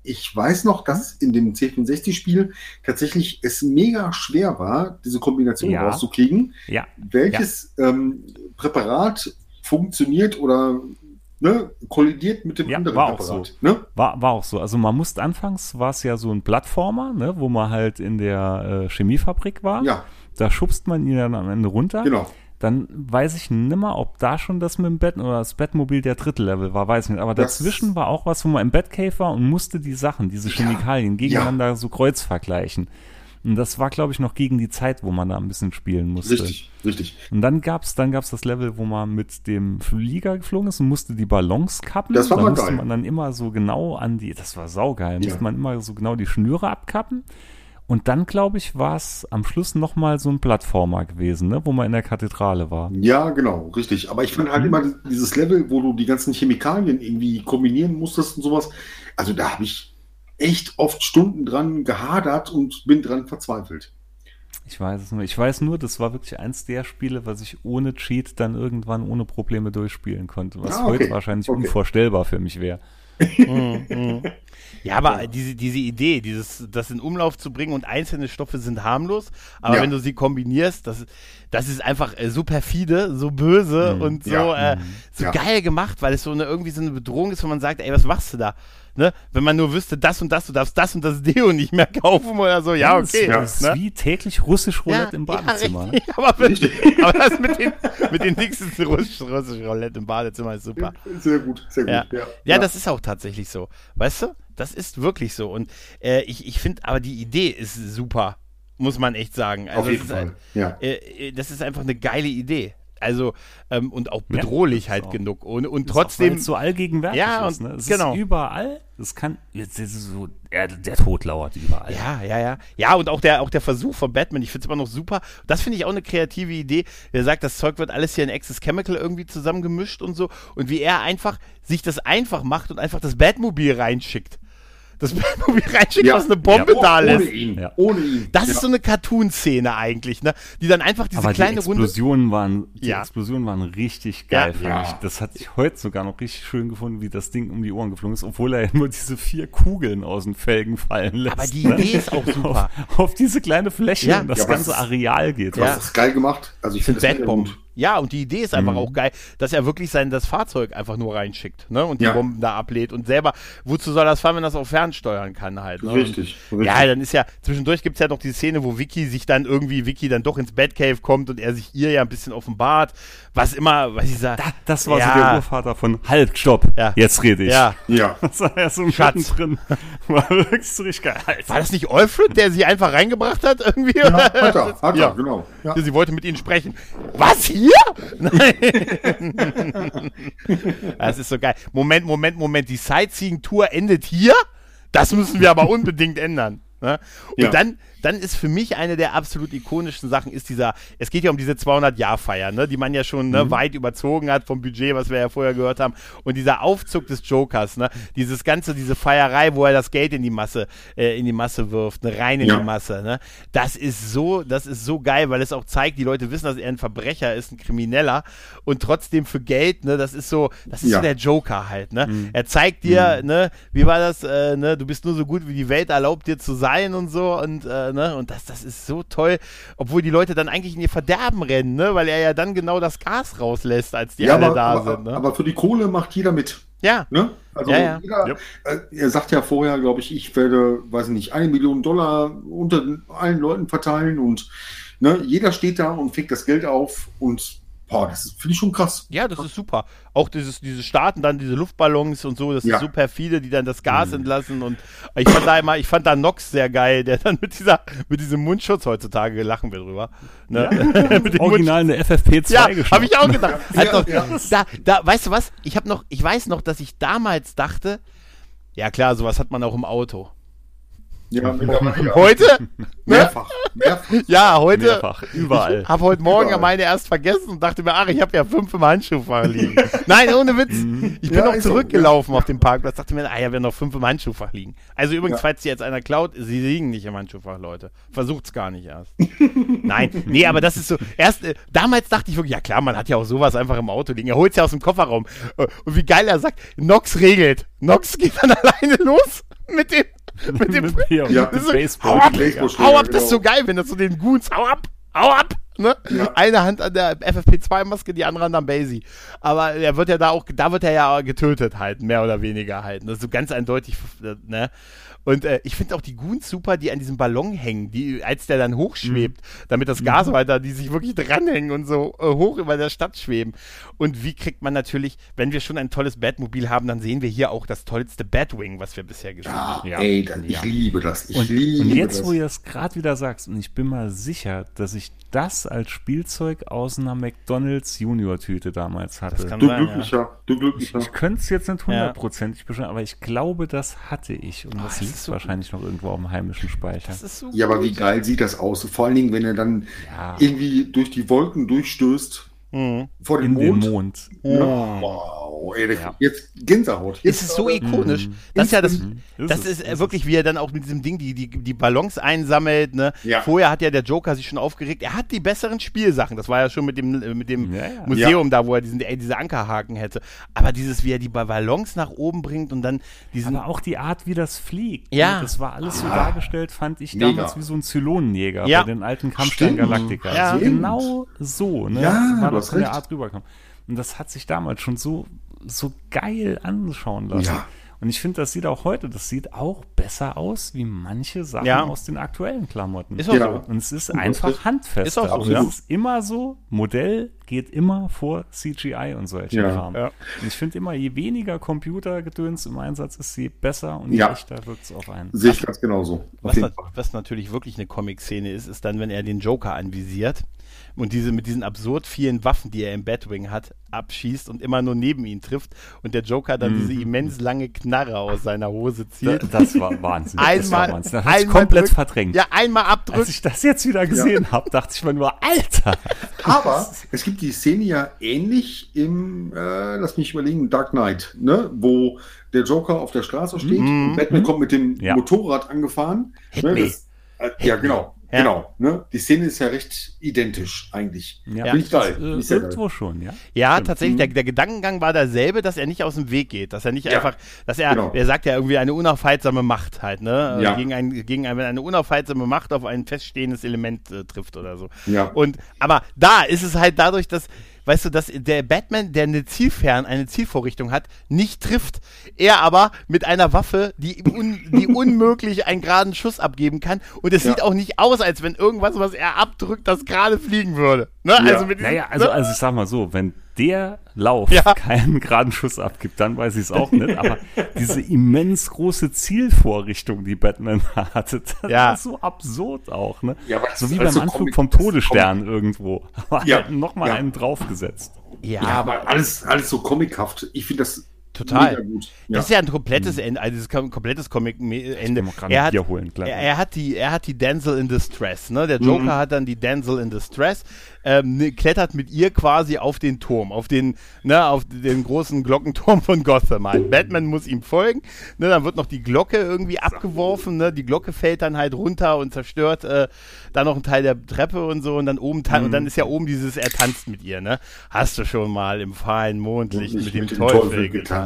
ich weiß noch, dass in dem C64-Spiel tatsächlich es mega schwer war, diese Kombination ja. rauszukriegen. Ja. Welches ja. Ähm, Präparat funktioniert oder ne, kollidiert mit dem ja, anderen war Apparat, Auch so. Ne? War, war auch so. Also man musste anfangs, war es ja so ein Plattformer, ne, wo man halt in der äh, Chemiefabrik war. Ja. Da schubst man ihn dann am Ende runter. Genau. Dann weiß ich nimmer, ob da schon das mit dem Bett oder das Bettmobil der dritte Level war, weiß ich nicht. Aber das dazwischen war auch was, wo man im Bettcave war und musste die Sachen, diese Chemikalien ja, gegeneinander ja. so kreuz vergleichen. Und das war, glaube ich, noch gegen die Zeit, wo man da ein bisschen spielen musste. Richtig, richtig. Und dann gab es dann gab's das Level, wo man mit dem Flieger geflogen ist und musste die Ballons kappen. Das war da mal musste geil. man dann immer so genau an die, das war saugeil, ja. musste man immer so genau die Schnüre abkappen. Und dann, glaube ich, war es am Schluss nochmal so ein Plattformer gewesen, ne? wo man in der Kathedrale war. Ja, genau, richtig. Aber ich fand halt mhm. immer dieses Level, wo du die ganzen Chemikalien irgendwie kombinieren musstest und sowas. Also da habe ich echt oft Stunden dran gehadert und bin dran verzweifelt. Ich weiß es nur. Ich weiß nur, das war wirklich eins der Spiele, was ich ohne Cheat dann irgendwann ohne Probleme durchspielen konnte, was ah, okay. heute wahrscheinlich okay. unvorstellbar für mich wäre. mm, mm. Ja, aber diese, diese Idee, dieses, das in Umlauf zu bringen und einzelne Stoffe sind harmlos, aber ja. wenn du sie kombinierst, das, das ist einfach äh, so perfide, so böse mhm. und so, ja. äh, so geil gemacht, weil es so eine, irgendwie so eine Bedrohung ist, wo man sagt, ey, was machst du da? ne, wenn man nur wüsste, das und das, du darfst das und das Deo nicht mehr kaufen oder so, ja, okay. Das ist, ne? wie täglich russisch Roulette ja, im Badezimmer. Ja, aber, aber, das mit den, mit den nächsten russisch, russisch Roulette im Badezimmer ist super. Sehr gut, sehr gut. Ja, ja. ja das ist auch tatsächlich so. Weißt du? Das ist wirklich so. Und äh, ich, ich finde aber die Idee ist super, muss man echt sagen. Also Auf jeden Fall. Ein, ja. Äh, das ist einfach eine geile Idee. Also, ähm, und auch bedrohlich ja, halt auch. genug. Und, und trotzdem. Auch, so allgegenwärtig ja, ist, ne? Es genau. ist überall. Das kann, jetzt ist es so, der, der Tod lauert überall. Ja, ja, ja. Ja, und auch der, auch der Versuch von Batman, ich finde es immer noch super. Das finde ich auch eine kreative Idee. Er sagt, das Zeug wird alles hier in Access Chemical irgendwie zusammengemischt und so. Und wie er einfach sich das einfach macht und einfach das Batmobil reinschickt das Batmobil reinschickt, ja. was eine Bombe ja. da lässt. Ohne ihn. Ja. Ohne ihn. Das ist so eine Cartoon-Szene eigentlich, ne? Die dann einfach diese Aber kleine die Explosionen Runde. Waren, die Explosionen waren richtig geil, fand ich. Das hatte ich heute sogar noch richtig schön gefunden, wie das Ding um die Ohren geflogen ist, obwohl er ja nur diese vier Kugeln aus den Felgen fallen lässt. Aber die ne? Idee ist auch super. Auf, auf diese kleine Fläche und das ganze Areal geht. Hast das geil gemacht. Also ich finde das Batbomb. Ja, und die Idee ist einfach mhm. auch geil, dass er wirklich sein das Fahrzeug einfach nur reinschickt, ne? Und die ja. Bomben da ablädt und selber, wozu soll das fahren, wenn das auch fernsteuern kann halt. Ne? Richtig, und, richtig, Ja, dann ist ja, zwischendurch gibt es ja noch die Szene, wo Vicky sich dann irgendwie, Vicky dann doch ins Batcave kommt und er sich ihr ja ein bisschen offenbart, was immer, was ich sage. Da, das war ja. so der Urvater von Halt, stopp, ja. jetzt rede ich. Ja. Ja. Das war ja so ein Schatz drin. War wirklich richtig geil. War das nicht Alfred, der sie einfach reingebracht hat irgendwie? Ja, hat er, hat er, genau. Ja. Sie wollte mit ihnen sprechen. Was, hier? Nein. das ist so geil. Moment, Moment, Moment. Die Sightseeing-Tour endet hier? Das müssen wir aber unbedingt ändern. Ne? Und ja. dann, dann ist für mich eine der absolut ikonischen Sachen, ist dieser, es geht ja um diese 200-Jahr-Feier, ne, die man ja schon ne, mhm. weit überzogen hat vom Budget, was wir ja vorher gehört haben. Und dieser Aufzug des Jokers, ne, dieses ganze, diese Feierei, wo er das Geld in die Masse, äh, in die Masse wirft, ne, rein in ja. die Masse, ne, das ist so, das ist so geil, weil es auch zeigt, die Leute wissen, dass er ein Verbrecher ist, ein Krimineller und trotzdem für Geld, ne, das ist so, das ist ja. so der Joker halt, ne. Mhm. Er zeigt dir, mhm. ne, wie war das, äh, ne, du bist nur so gut, wie die Welt erlaubt dir zu sein und so und äh, ne? Und das, das ist so toll, obwohl die Leute dann eigentlich in ihr Verderben rennen, ne? Weil er ja dann genau das Gas rauslässt, als die ja, alle aber, da aber, sind. Ne? Aber für die Kohle macht jeder mit. Ja. Ne? Also ja, ja. Jeder, yep. äh, er sagt ja vorher, glaube ich, ich werde, weiß nicht, eine Million Dollar unter allen Leuten verteilen und ne, jeder steht da und fängt das Geld auf und Boah, das finde ich schon krass. Ja, das ist super. Auch dieses, diese Starten, dann diese Luftballons und so, das ja. ist super viele, die dann das Gas mhm. entlassen. Und ich fand da immer, ich fand da Nox sehr geil, der dann mit dieser, mit diesem Mundschutz heutzutage lachen wir drüber. Ne? Ja. mit dem Original eine FFP2 Ja, habe ich auch gedacht. Also, ja, da, da, weißt du was? Ich habe noch, ich weiß noch, dass ich damals dachte, ja klar, sowas hat man auch im Auto. Ja, heute? Mehrfach. Mehrfach. Ja, heute. Mehrfach, überall. Ich habe heute Morgen überall. meine erst vergessen und dachte mir, ach, ich habe ja fünf im Handschuhfach liegen. Nein, ohne Witz. Mhm. Ich bin ja, noch zurückgelaufen so, auf den Parkplatz, dachte mir, ah, ja, wir noch fünf im Handschuhfach liegen. Also übrigens, ja. falls Sie jetzt einer klaut, sie liegen nicht im Handschuhfach, Leute. Versucht's gar nicht erst. Nein, nee, aber das ist so, erst, äh, damals dachte ich wirklich, ja klar, man hat ja auch sowas einfach im Auto liegen. Er holt's ja aus dem Kofferraum. Äh, und wie geil er sagt, Nox regelt. Nox geht dann alleine los mit dem mit dem ja, ja, so, Baseball. Hau ab, hau ab das ist so geil, wenn das so den Goons, hau ab, hau ab. Ne? Ja. Eine Hand an der FFP2-Maske, die andere Hand am Basie. Aber er wird ja da auch, da wird er ja getötet halt, mehr oder weniger halt. Das ist so ganz eindeutig, ne? Und äh, ich finde auch die Goons super, die an diesem Ballon hängen, die, als der dann hochschwebt, mhm. damit das Gas mhm. weiter, die sich wirklich dranhängen und so äh, hoch über der Stadt schweben. Und wie kriegt man natürlich, wenn wir schon ein tolles Batmobil haben, dann sehen wir hier auch das tollste Batwing, was wir bisher gesehen ja, haben. Ja, ey, dann, ich ja. liebe das. Ich und, liebe und jetzt, das. wo ihr es gerade wieder sagst, und ich bin mal sicher, dass ich das als Spielzeug aus einer McDonalds Junior-Tüte damals hatte. du, sein, glücklicher, ja. du glücklicher. Ich, ich könnte es jetzt nicht hundertprozentig ja. beschreiben, aber ich glaube, das hatte ich. Und oh, das liegt so wahrscheinlich noch irgendwo auf dem heimischen Speicher. So ja, aber wie geil sieht das aus? Vor allen Dingen, wenn er dann ja. irgendwie durch die Wolken durchstößt. Mhm. Vor dem In Mond. Den Mond. Oh. Wow, ey, ja. jetzt Gänsehaut. Jetzt ist es so ikonisch. Mhm. Das ist ja das, mhm. das ist, ist wirklich, wie er dann auch mit diesem Ding die, die, die Ballons einsammelt. Ne? Ja. Vorher hat ja der Joker sich schon aufgeregt. Er hat die besseren Spielsachen. Das war ja schon mit dem, mit dem ja, Museum da, wo er diesen, ey, diese Ankerhaken hätte. Aber dieses, wie er die Ballons nach oben bringt und dann diesen. Aber auch die Art, wie das fliegt. Ja. Das war alles so dargestellt, fand ich Mega. damals wie so ein Zylonenjäger bei den alten Kampfstein Galactica. Ja. Also genau so, ne? Ja, war das von der Art rüberkam. Und das hat sich damals schon so, so geil anschauen lassen. Ja. Und ich finde, das sieht auch heute, das sieht auch besser aus wie manche Sachen ja. aus den aktuellen Klamotten. Ist auch ja. so. Und es ist einfach handfester. Ist auch so. Und es ist immer so, Modell geht immer vor CGI und solche ja. Kram. Ja. Und ich finde immer, je weniger Computergedöns im Einsatz ist, je besser und je ja. echter wirkt es auf einen. Sehe ich ganz genauso. Was, was, natürlich wirklich eine Comic-Szene ist, ist dann, wenn er den Joker anvisiert und diese mit diesen absurd vielen Waffen, die er im Batwing hat, abschießt und immer nur neben ihn trifft und der Joker dann mhm. diese immens lange Knarre aus seiner Hose zieht. Das, das war Wahnsinn. einmal, das war Wahnsinn. komplett drückt, verdrängt. Ja, einmal abdrückt. Als ich das jetzt wieder gesehen ja. habe, dachte ich mir nur, Alter. Aber es gibt die Szene ja ähnlich im, äh, lass mich überlegen, Dark Knight, ne? wo der Joker auf der Straße steht mhm. und Batman kommt mit dem ja. Motorrad angefahren. Ne? Das, äh, ja, genau. Ja. Genau, ne? Die Szene ist ja recht identisch eigentlich. Ja, Finde ich geil. Äh, ist irgendwo schon, ja. Ja, Stimmt. tatsächlich, der, der, Gedankengang war derselbe, dass er nicht aus dem Weg geht, dass er nicht ja. einfach, dass er, genau. er sagt ja irgendwie eine unaufhaltsame Macht halt, ne? Ja. Gegen, ein, gegen ein, eine unaufhaltsame Macht auf ein feststehendes Element äh, trifft oder so. Ja. Und, aber da ist es halt dadurch, dass weißt du, dass der Batman, der eine Zielfern, eine Zielvorrichtung hat, nicht trifft. Er aber mit einer Waffe, die, un, die unmöglich einen geraden Schuss abgeben kann. Und es ja. sieht auch nicht aus, als wenn irgendwas, was er abdrückt, das gerade fliegen würde. Ne? Ja. Also, mit naja, also, ne? also ich sag mal so, wenn der Lauf ja. keinen geraden Schuss abgibt, dann weiß ich es auch nicht. Aber diese immens große Zielvorrichtung, die Batman hatte, das ja. ist so absurd auch. Ne? Ja, so wie beim so Anflug vom Todesstern irgendwo. Aber ja. halt nochmal einen draufgesetzt. Ja, aber alles, alles so comichaft. Ich finde das Total. Ja. Das ist ja ein komplettes Ende, also ein komplettes Comic-Ende. Er, hat, er, er, hat die, er hat die Denzel in Distress, ne? Der Joker mhm. hat dann die Denzel in Distress ähm, ne, klettert mit ihr quasi auf den Turm, auf den, ne, auf den großen Glockenturm von Gotham ein. Batman muss ihm folgen, ne, dann wird noch die Glocke irgendwie abgeworfen, ne, die Glocke fällt dann halt runter und zerstört äh, dann noch einen Teil der Treppe und so und dann oben mhm. und dann ist ja oben dieses, er tanzt mit ihr, ne? Hast du schon mal im fahlen Mondlicht mit, dem, mit dem Teufel, Teufel getanzt.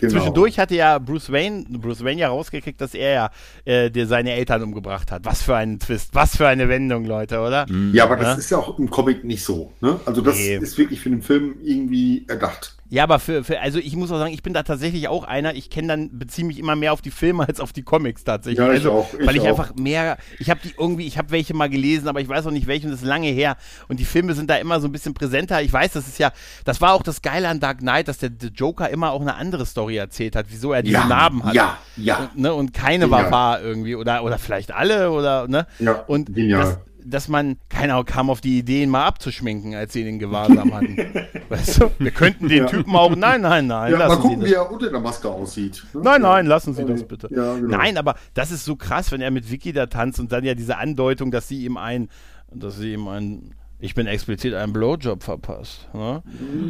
Genau. Zwischendurch hatte ja Bruce Wayne, Bruce Wayne ja rausgekriegt, dass er ja äh, seine Eltern umgebracht hat. Was für ein Twist, was für eine Wendung, Leute, oder? Ja, aber das ja? ist ja auch im Comic nicht so. Ne? Also das nee. ist wirklich für den Film irgendwie erdacht. Ja, aber für, für, also ich muss auch sagen, ich bin da tatsächlich auch einer, ich kenne dann, beziehe mich immer mehr auf die Filme als auf die Comics tatsächlich. Ja, ich also, auch, ich weil ich auch. einfach mehr, ich habe die irgendwie, ich habe welche mal gelesen, aber ich weiß auch nicht welche und das ist lange her. Und die Filme sind da immer so ein bisschen präsenter. Ich weiß, das ist ja, das war auch das Geile an Dark Knight, dass der, der Joker immer auch eine andere Story erzählt hat, wieso er diese ja, Narben hat. Ja, ja. Und, ne, und keine war wahr irgendwie oder, oder vielleicht alle oder, ne? Ja, und genial. Das, dass man, keiner kam auf die Idee, ihn mal abzuschminken, als sie den Gewahrsam hatten. weißt du? Wir könnten den ja. Typen auch, nein, nein, nein. Ja, mal gucken, wie er unter der Maske aussieht. Ne? Nein, nein, lassen Sie das bitte. Ja, genau. Nein, aber das ist so krass, wenn er mit Vicky da tanzt und dann ja diese Andeutung, dass sie ihm ein, dass sie ihm ein, ich bin explizit einen Blowjob verpasst. Ne?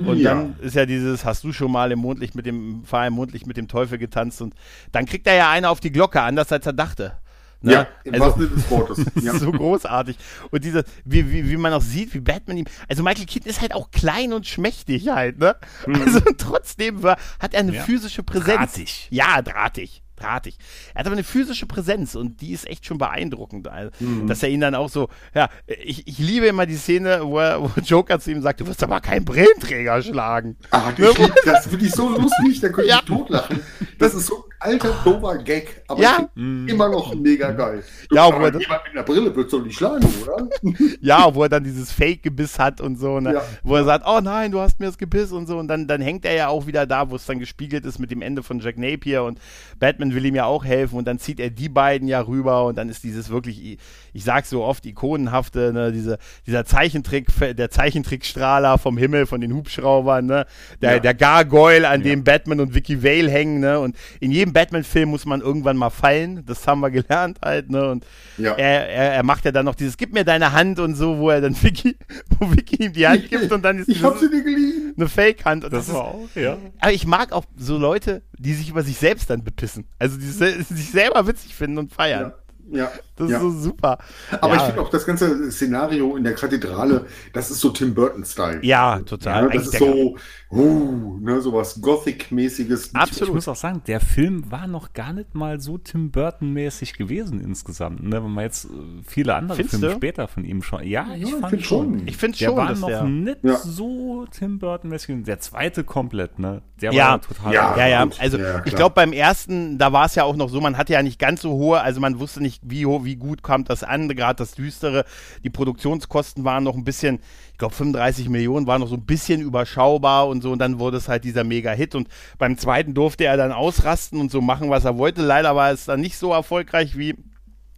Und ja. dann ist ja dieses, hast du schon mal im Mondlicht mit dem, fahr im Mondlicht mit dem Teufel getanzt und dann kriegt er ja eine auf die Glocke, anders als er dachte. Ne? Ja, im also, wahrsten des Wortes. Ja. so großartig. Und diese, wie, wie, wie man auch sieht, wie Batman ihm. Also Michael Keaton ist halt auch klein und schmächtig halt, ne? Mhm. Also trotzdem war, hat er eine ja. physische Präsenz. Drahtig. Ja, drahtig drahtig. Er hat aber eine physische Präsenz und die ist echt schon beeindruckend. Also, mhm. Dass er ihn dann auch so, ja, ich, ich liebe immer die Szene, wo, er, wo Joker zu ihm sagt, du wirst aber keinen Brillenträger schlagen. Ah, ne? das finde ich so lustig, da könnte ja. ich totlachen. Das ist so alter, dober Gag, aber ja. immer noch mega geil. Du, ja, wo er jemand mit einer Brille wird so nicht schlagen, oder? ja, wo er dann dieses Fake-Gebiss hat und so, ne? Ja. wo er sagt, oh nein, du hast mir das Gebiss und so und dann, dann hängt er ja auch wieder da, wo es dann gespiegelt ist mit dem Ende von Jack Napier und Batman will ihm ja auch helfen und dann zieht er die beiden ja rüber und dann ist dieses wirklich, ich sag so oft, ikonenhafte, ne, diese, dieser Zeichentrick, der Zeichentrickstrahler vom Himmel, von den Hubschraubern, ne, der, ja. der Gargoyle, an dem Batman und Vicky Vale hängen, ne, und in jedem Batman-Film muss man irgendwann mal fallen, das haben wir gelernt halt, ne, und ja. er, er, er macht ja dann noch dieses, gib mir deine Hand und so, wo er dann Vicky, wo Vicky ihm die Hand gibt und dann ist ich hab sie dir geliehen. eine Fake-Hand. Das, das war auch, ja. Aber ich mag auch so Leute, die sich über sich selbst dann bepissen. Also die sich selber witzig finden und feiern. Ja. Ja. Das ja. ist so super. Aber ja. ich finde auch das ganze Szenario in der Kathedrale, das ist so Tim Burton-Style. Ja, total. Ja, das ist so, uh, ne, sowas Gothic-mäßiges. Absolut. Ich muss auch sagen, der Film war noch gar nicht mal so Tim Burton-mäßig gewesen insgesamt. Ne? Wenn man jetzt äh, viele andere Findest Filme du? später von ihm schon. Ja, ich fand find schon. Ich finde schon, war noch der, nicht so Tim Burton-mäßig. Der zweite komplett, ne? Der ja. war total. Ja, ja, ja. Also ich glaube beim ersten, da war es ja auch noch so, man hatte ja nicht ganz so hohe, also man wusste nicht, wie, wie gut kommt das an, gerade das Düstere. Die Produktionskosten waren noch ein bisschen, ich glaube 35 Millionen, waren noch so ein bisschen überschaubar und so und dann wurde es halt dieser Mega-Hit und beim zweiten durfte er dann ausrasten und so machen, was er wollte. Leider war es dann nicht so erfolgreich wie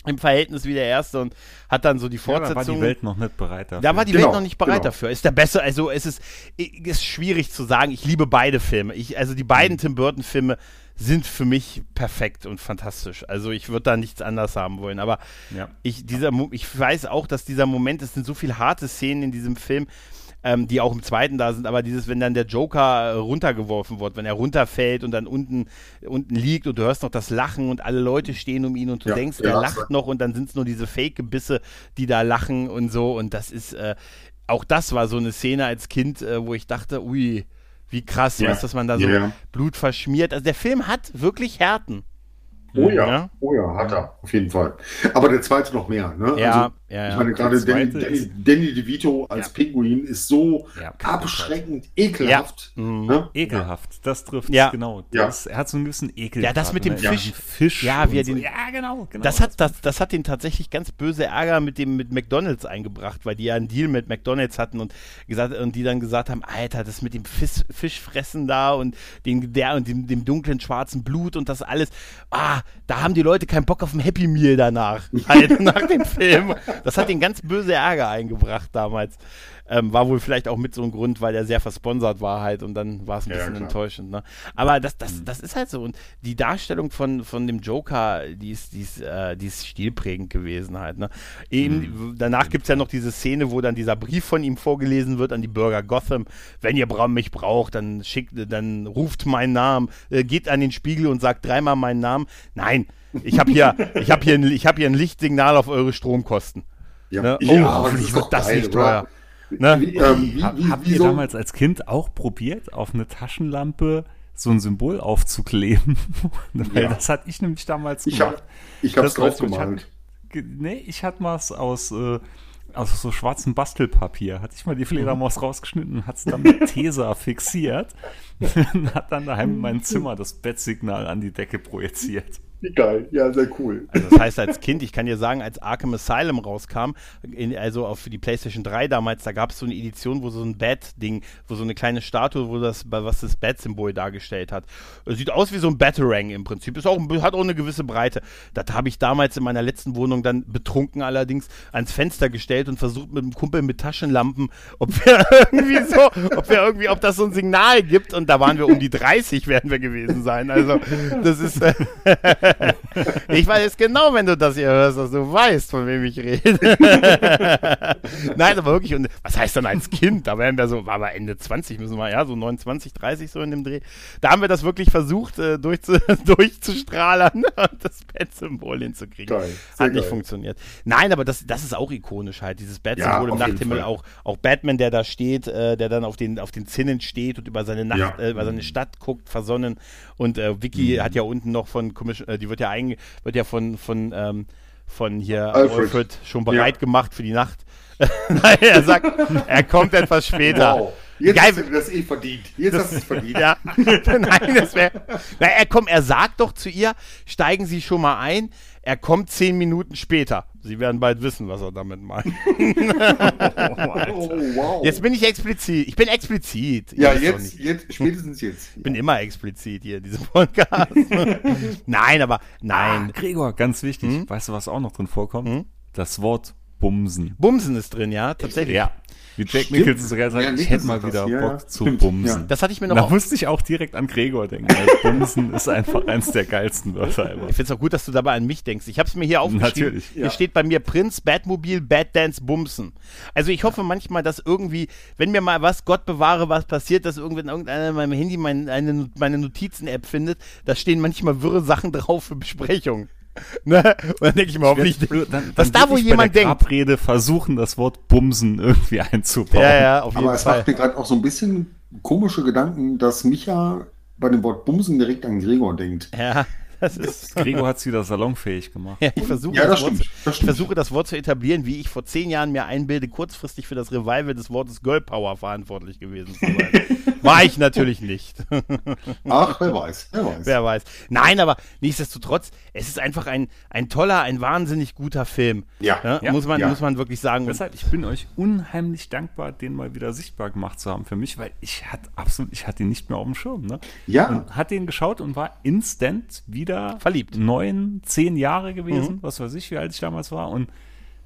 im Verhältnis wie der erste und hat dann so die Fortsetzung. Ja, da war die Welt noch nicht bereit dafür. Da war die genau, Welt noch nicht bereit genau. dafür. Ist der besser, also es ist, ist schwierig zu sagen. Ich liebe beide Filme. Ich, also die beiden mhm. Tim Burton Filme sind für mich perfekt und fantastisch. Also ich würde da nichts anderes haben wollen. Aber ja. ich, dieser, ich weiß auch, dass dieser Moment, es sind so viele harte Szenen in diesem Film. ähm, die auch im zweiten da sind, aber dieses, wenn dann der Joker äh, runtergeworfen wird, wenn er runterfällt und dann unten, unten liegt und du hörst noch das Lachen und alle Leute stehen um ihn und du ja, denkst, er lacht noch und dann sind es nur diese Fake-Gebisse, die da lachen und so und das ist, äh, auch das war so eine Szene als Kind, äh, wo ich dachte, ui, wie krass, ja. weißt, dass man da so ja. Blut verschmiert. Also der Film hat wirklich Härten. Oh ja, ja, oh ja, hat er, auf jeden Fall. Aber der zweite noch mehr, ne? Ja, also, ja, Ich meine, gerade Danny, Danny, Danny DeVito als ja. Pinguin ist so abschreckend ekelhaft. Mhm. Ne? Ekelhaft, das trifft ja. genau. Das, er hat so einen gewissen Ekel. Ja, das mit dem Fisch. Fisch. Ja, wie er den, so. ja genau, genau. Das hat, das, das hat den tatsächlich ganz böse Ärger mit dem mit McDonalds eingebracht, weil die ja einen Deal mit McDonalds hatten und gesagt und die dann gesagt haben, Alter, das mit dem Fisch, Fischfressen da und den, der und dem, dem dunklen schwarzen Blut und das alles. Ah, da haben die Leute keinen Bock auf ein Happy Meal danach. Halt nach dem Film. Das hat den ganz böse Ärger eingebracht damals. Ähm, war wohl vielleicht auch mit so einem Grund, weil er sehr versponsert war halt und dann war es ein bisschen ja, enttäuschend. Ne? Aber das, das, das ist halt so. Und die Darstellung von, von dem Joker, die ist, die ist, äh, die ist stilprägend gewesen halt. Ne? Eben, mhm. Danach gibt es ja noch diese Szene, wo dann dieser Brief von ihm vorgelesen wird an die Bürger Gotham. Wenn ihr mich braucht, dann schickt, dann ruft meinen Namen, äh, geht an den Spiegel und sagt dreimal meinen Namen. Nein, ich habe hier, ich habe hier, ich hab hier ein Lichtsignal auf eure Stromkosten. Ja, ne? oh, ja, hoffentlich wird das nicht teuer. Ne? Wie, ähm, wie, wie, Habt ihr so? damals als Kind auch probiert, auf eine Taschenlampe so ein Symbol aufzukleben? Weil ja. das hatte ich nämlich damals ich gemacht. Hab, ich habe es drauf gemalt. Nee, ich hatte was aus, äh, aus so schwarzem Bastelpapier. Hatte ich mal die Fledermaus mhm. rausgeschnitten und hat es dann mit Tesa fixiert. und hat dann daheim in meinem Zimmer das Bettsignal an die Decke projiziert. Wie geil, ja, sehr cool. Also das heißt, als Kind, ich kann dir sagen, als Arkham Asylum rauskam, in, also für die PlayStation 3 damals, da gab es so eine Edition, wo so ein Bat-Ding, wo so eine kleine Statue, wo das, was das Bat-Symbol dargestellt hat. Sieht aus wie so ein Batarang im Prinzip. Ist auch, hat auch eine gewisse Breite. Das habe ich damals in meiner letzten Wohnung dann betrunken allerdings ans Fenster gestellt und versucht mit einem Kumpel mit Taschenlampen, ob wir irgendwie so, ob wir irgendwie, ob das so ein Signal gibt. Und da waren wir um die 30, werden wir gewesen sein. Also, das ist. ich weiß genau, wenn du das hier hörst, dass du weißt, von wem ich rede. Nein, aber wirklich, und was heißt dann als Kind? Da wären wir so, war aber Ende 20, müssen wir, ja, so 29, 30 so in dem Dreh. Da haben wir das wirklich versucht, äh, durchzu, durchzustrahlern und das Bad-Symbol hinzukriegen. Geil, Hat nicht geil. funktioniert. Nein, aber das, das ist auch ikonisch halt, dieses Bad-Symbol ja, im Nachthimmel, auch, auch Batman, der da steht, äh, der dann auf den, auf den Zinnen steht und über seine Nacht, ja. äh, über seine Stadt guckt, versonnen. Und äh, Vicky mhm. hat ja unten noch von Commission, äh, die wird ja ein, wird ja von, von, ähm, von hier Alfred, Alfred schon bereit ja. gemacht für die Nacht. Nein, er sagt, er kommt etwas später. Wow. Jetzt Geil. hast du das eh verdient. Jetzt hast du es verdient. ja. Nein, das wäre. Na, er kommt, er sagt doch zu ihr, steigen Sie schon mal ein. Er kommt zehn Minuten später. Sie werden bald wissen, was er damit meint. oh, wow. Jetzt bin ich explizit. Ich bin explizit. Ja, jetzt, jetzt, spätestens jetzt. Ich bin immer explizit hier in diesem Podcast. nein, aber nein. Ah, Gregor, ganz wichtig. Hm? Weißt du, was auch noch drin vorkommt? Hm? Das Wort Bumsen. Bumsen ist drin, ja, tatsächlich. Ja. Wie Jack Nicholson sogar sagt, ja, ich hätte mal wieder Bock ja. zu bumsen. Das hatte ich mir noch. Da musste ich auch direkt an Gregor denken. Weil bumsen ist einfach eins der geilsten Wörter immer. Ich finde es auch gut, dass du dabei an mich denkst. Ich habe es mir hier aufgeschrieben. Natürlich. Hier steht bei mir Prinz, Batmobil, Bad Dance, Bumsen. Also ich hoffe manchmal, dass irgendwie, wenn mir mal was, Gott bewahre, was passiert, dass irgendwann irgendeiner in meinem Handy mein, eine, meine Notizen-App findet, da stehen manchmal wirre Sachen drauf für Besprechungen. Ne? Und dann denke ich mir hoffentlich, dann, dass da, wo jemand denkt. Abrede versuchen, das Wort Bumsen irgendwie einzubauen. Ja, ja, auf jeden Aber Fall. es macht mir gerade auch so ein bisschen komische Gedanken, dass Micha bei dem Wort Bumsen direkt an Gregor denkt. Ja. Das ist Gregor hat es wieder salonfähig gemacht. Ja, ich versuche ja, das, das, Wort, das ich versuche das Wort zu etablieren, wie ich vor zehn Jahren mir einbilde, kurzfristig für das Revival des Wortes Girl Power verantwortlich gewesen zu sein. War ich natürlich nicht. Ach, wer weiß, wer weiß. Wer weiß. Nein, aber nichtsdestotrotz, es ist einfach ein, ein toller, ein wahnsinnig guter Film. Ja. ja, ja muss, man, ja. muss man wirklich sagen. Deshalb, ich bin euch unheimlich dankbar, den mal wieder sichtbar gemacht zu haben für mich, weil ich hatte absolut, ich hatte ihn nicht mehr auf dem Schirm. Ne? Ja. Und hat den geschaut und war instant wieder wieder verliebt. Neun, zehn Jahre gewesen, mhm. was weiß ich, wie alt ich damals war. Und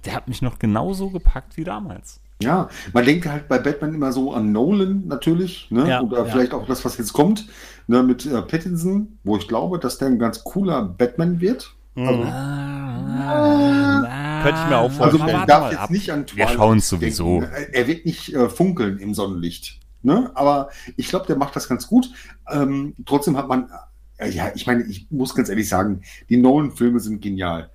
der hat mich noch genauso gepackt wie damals. Ja, man denkt halt bei Batman immer so an Nolan natürlich, ne? Ja, oder ja. vielleicht auch das, was jetzt kommt, ne, mit äh, Pattinson, wo ich glaube, dass der ein ganz cooler Batman wird. Mhm. Also, ah, ah, könnte ich mir auch vorstellen. Also man darf jetzt nicht an Twilight Wir schauen sowieso. Er wird nicht äh, funkeln im Sonnenlicht. Ne? Aber ich glaube, der macht das ganz gut. Ähm, trotzdem hat man, äh, ja, ich meine, ich muss ganz ehrlich sagen, die Nolan-Filme sind genial.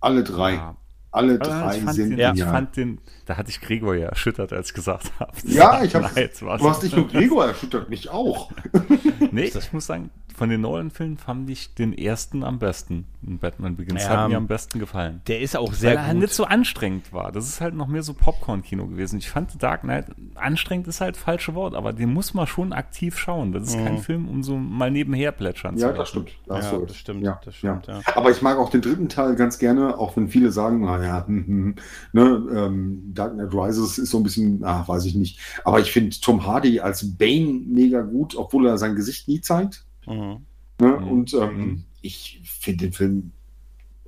Alle drei. Ja. Alle drei sind den, genial. Ich fand den, da hatte ich Gregor ja erschüttert, als ich gesagt habe. Ja, ich habe. Du hast nicht nur Gregor erschüttert, mich auch. nee, ich muss sagen, von den neuen Filmen fand ich den ersten am besten. Batman Begins ja, hat mir am besten gefallen. Der ist auch sehr Weil er halt nicht so anstrengend war. Das ist halt noch mehr so Popcorn-Kino gewesen. Ich fand Dark Knight, anstrengend ist halt falsche Wort, aber den muss man schon aktiv schauen. Das ist mhm. kein Film, um so mal nebenher plätschern ja, zu Ja, das stimmt. Das, ja, das stimmt. Ja, das stimmt ja. Aber ich mag auch den dritten Teil ganz gerne, auch wenn viele sagen, naja, ne, ähm, Dark Knight Rises ist so ein bisschen, ach, weiß ich nicht. Aber ich finde Tom Hardy als Bane mega gut, obwohl er sein Gesicht nie zeigt. Mhm. Ne? Mhm. Und ähm, mhm. ich finde den Film,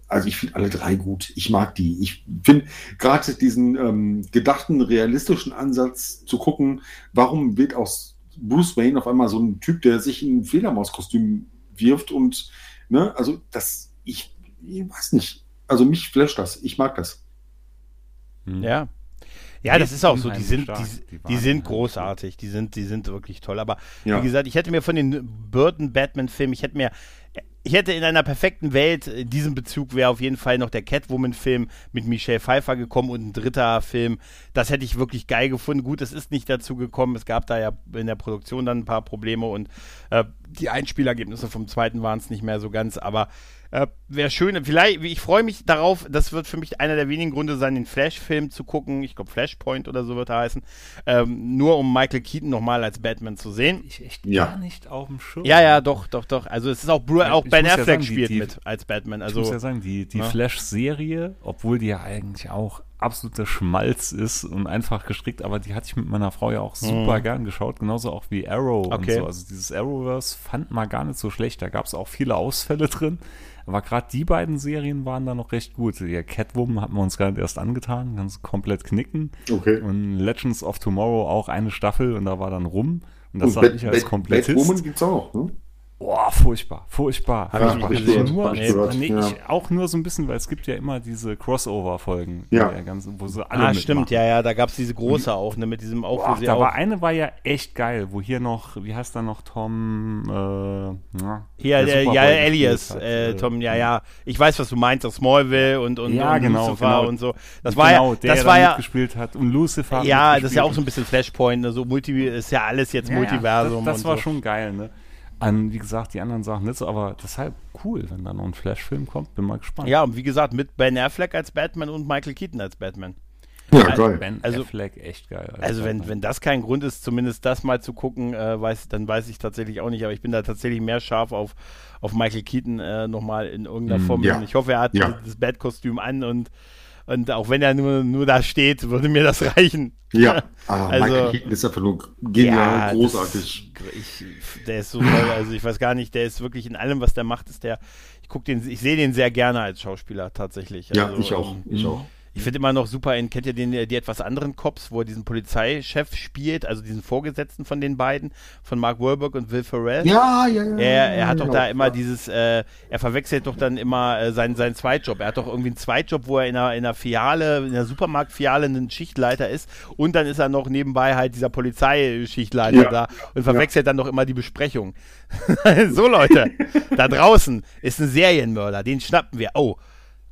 also ich finde alle drei gut. Ich mag die. Ich finde gerade diesen ähm, gedachten, realistischen Ansatz zu gucken, warum wird aus Bruce Wayne auf einmal so ein Typ, der sich in ein Fledermauskostüm wirft und, ne, also das, ich, ich weiß nicht. Also mich flasht das. Ich mag das. Ja, ja, das ist auch so. Die sind, die, die, sind großartig. Die sind, die sind wirklich toll. Aber ja. wie gesagt, ich hätte mir von den Burton Batman-Filmen, ich hätte mir, ich hätte in einer perfekten Welt, in diesem Bezug wäre auf jeden Fall noch der Catwoman-Film mit Michelle Pfeiffer gekommen und ein dritter Film. Das hätte ich wirklich geil gefunden. Gut, es ist nicht dazu gekommen. Es gab da ja in der Produktion dann ein paar Probleme und äh, die Einspielergebnisse vom zweiten waren es nicht mehr so ganz. Aber äh, Wäre schön. Vielleicht, ich freue mich darauf. Das wird für mich einer der wenigen Gründe sein, den Flash-Film zu gucken. Ich glaube, Flashpoint oder so wird er heißen. Ähm, nur um Michael Keaton nochmal als Batman zu sehen. Ich echt ja. gar nicht auf dem Schirm. Ja, ja, doch, doch, doch. Also es ist auch, Bru auch Ben Affleck ja sagen, spielt die, mit als Batman. Also, ich muss ja sagen, die, die ja. Flash-Serie, obwohl die ja eigentlich auch absoluter Schmalz ist und einfach gestrickt, aber die hatte ich mit meiner Frau ja auch super mhm. gern geschaut, genauso auch wie Arrow okay. und so. Also dieses Arrowverse fand man gar nicht so schlecht. Da gab es auch viele Ausfälle drin. Aber gerade die beiden Serien waren da noch recht gut. Die Catwoman hat man uns gerade erst angetan, ganz komplett knicken. Okay. Und Legends of Tomorrow auch eine Staffel und da war dann rum. Und das hat mich als Komplettist. Batwoman gibt's auch, ne? Boah, furchtbar, furchtbar. Habe ich nicht gesehen. Nur, nee, nee, ja. ich, auch nur so ein bisschen, weil es gibt ja immer diese Crossover-Folgen, ja. wo so alle Ah, stimmt, ja, ja, da gab es diese große auch, ne, mit diesem auch. Boah, da auch war eine war ja echt geil, wo hier noch, wie heißt da noch Tom, äh, na, Hier, der, ja, Elias, äh, äh, Tom, ja, ja, ich weiß, was du meinst, das Smallville und, und, ja, und genau, Lucifer genau. und so. Das war genau, ja, der das war ja, gespielt hat und Lucifer. Ja, das ist ja auch so ein bisschen Flashpoint, ne, so Multi, ist ja alles jetzt ja, Multiversum. das, das war so. schon geil, ne. An, wie gesagt, die anderen Sachen nicht so, aber deshalb cool, wenn da noch ein Flash-Film kommt. Bin mal gespannt. Ja, und wie gesagt, mit Ben Affleck als Batman und Michael Keaton als Batman. Ja, also, geil. Ben also, Affleck, echt geil. Also, wenn, wenn das kein Grund ist, zumindest das mal zu gucken, äh, weiß, dann weiß ich tatsächlich auch nicht. Aber ich bin da tatsächlich mehr scharf auf, auf Michael Keaton äh, nochmal in irgendeiner mm, Form. Ja. Ich hoffe, er hat ja. das Bat-Kostüm an und und auch wenn er nur, nur da steht, würde mir das reichen. Ja, aber also, Michael Keaton ist einfach nur genial, ja, großartig. Das, ich, der ist so toll, also ich weiß gar nicht, der ist wirklich in allem, was der macht, ist der, ich den, ich sehe den sehr gerne als Schauspieler tatsächlich. Also, ja, ich auch, ich auch. Ich finde immer noch super, in, kennt ihr den, die etwas anderen Cops, wo er diesen Polizeichef spielt, also diesen Vorgesetzten von den beiden, von Mark Wahlberg und Will Ferrell? Ja, ja, ja. Er, er hat doch da immer dieses, äh, er verwechselt doch dann immer äh, seinen, seinen Zweitjob. Er hat doch irgendwie einen Zweitjob, wo er in einer, in einer Filiale, in einer Supermarktfiliale ein Schichtleiter ist und dann ist er noch nebenbei halt dieser Polizeischichtleiter ja. da und verwechselt ja. dann doch immer die Besprechung. so Leute, da draußen ist ein Serienmörder, den schnappen wir. Oh,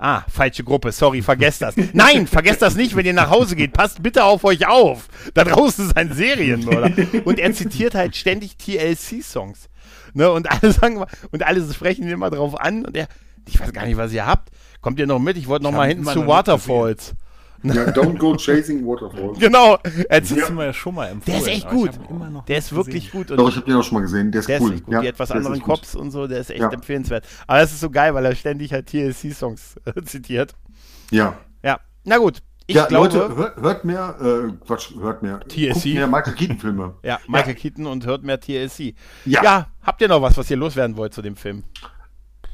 Ah, falsche Gruppe, sorry, vergesst das. Nein, vergesst das nicht, wenn ihr nach Hause geht. Passt bitte auf euch auf. Da draußen ist ein Serienmörder. Und er zitiert halt ständig TLC-Songs. Ne, und alle sagen und alle sprechen ihn immer drauf an und er, ich weiß gar nicht, was ihr habt. Kommt ihr noch mit? Ich wollte noch ich mal hinten zu Waterfalls. Ja, Don't Go Chasing Waterfalls. Genau. Das haben wir ja schon mal empfohlen. Der ist echt gut. Der ist wirklich gesehen. gut. Und Doch, ich habe den auch schon mal gesehen. Der ist der cool. Ist gut. Ja, die etwas anderen Cops und so, der ist echt ja. empfehlenswert. Aber das ist so geil, weil er ständig halt TLC-Songs äh, zitiert. Ja. Ja. Na gut. Ich ja, glaube, Leute, hört, hört mehr, äh, Quatsch, hört mehr. TLC. mehr Michael Keaton-Filme. ja, Michael ja. Keaton und hört mehr TLC. Ja. ja, habt ihr noch was, was ihr loswerden wollt zu dem Film?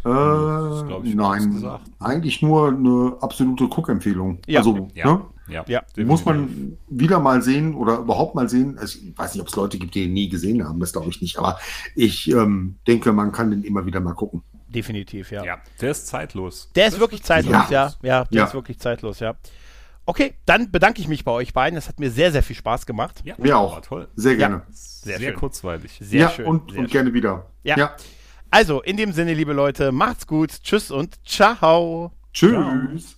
Äh, das, nein, eigentlich nur eine absolute Cook-Empfehlung. Ja. Also, ja. Ne? Ja, ja, muss man wieder mal sehen oder überhaupt mal sehen. Also, ich weiß nicht, ob es Leute gibt, die ihn nie gesehen haben, das glaube ich nicht, aber ich ähm, denke, man kann den immer wieder mal gucken. Definitiv, ja. ja. Der ist zeitlos. Der ist wirklich zeitlos, ja. Ja, der ist wirklich zeitlos, ja. Okay, dann bedanke ich mich bei euch beiden. Das hat mir sehr, sehr viel Spaß gemacht. Ja, mir auch. Toll. Sehr gerne. sehr, sehr kurzweilig. Sehr ja, schön. Und, sehr und schön. gerne wieder. ja. Also, in dem Sinne, liebe Leute, macht's gut. Tschüss und ciao. Tschüss. Ciao.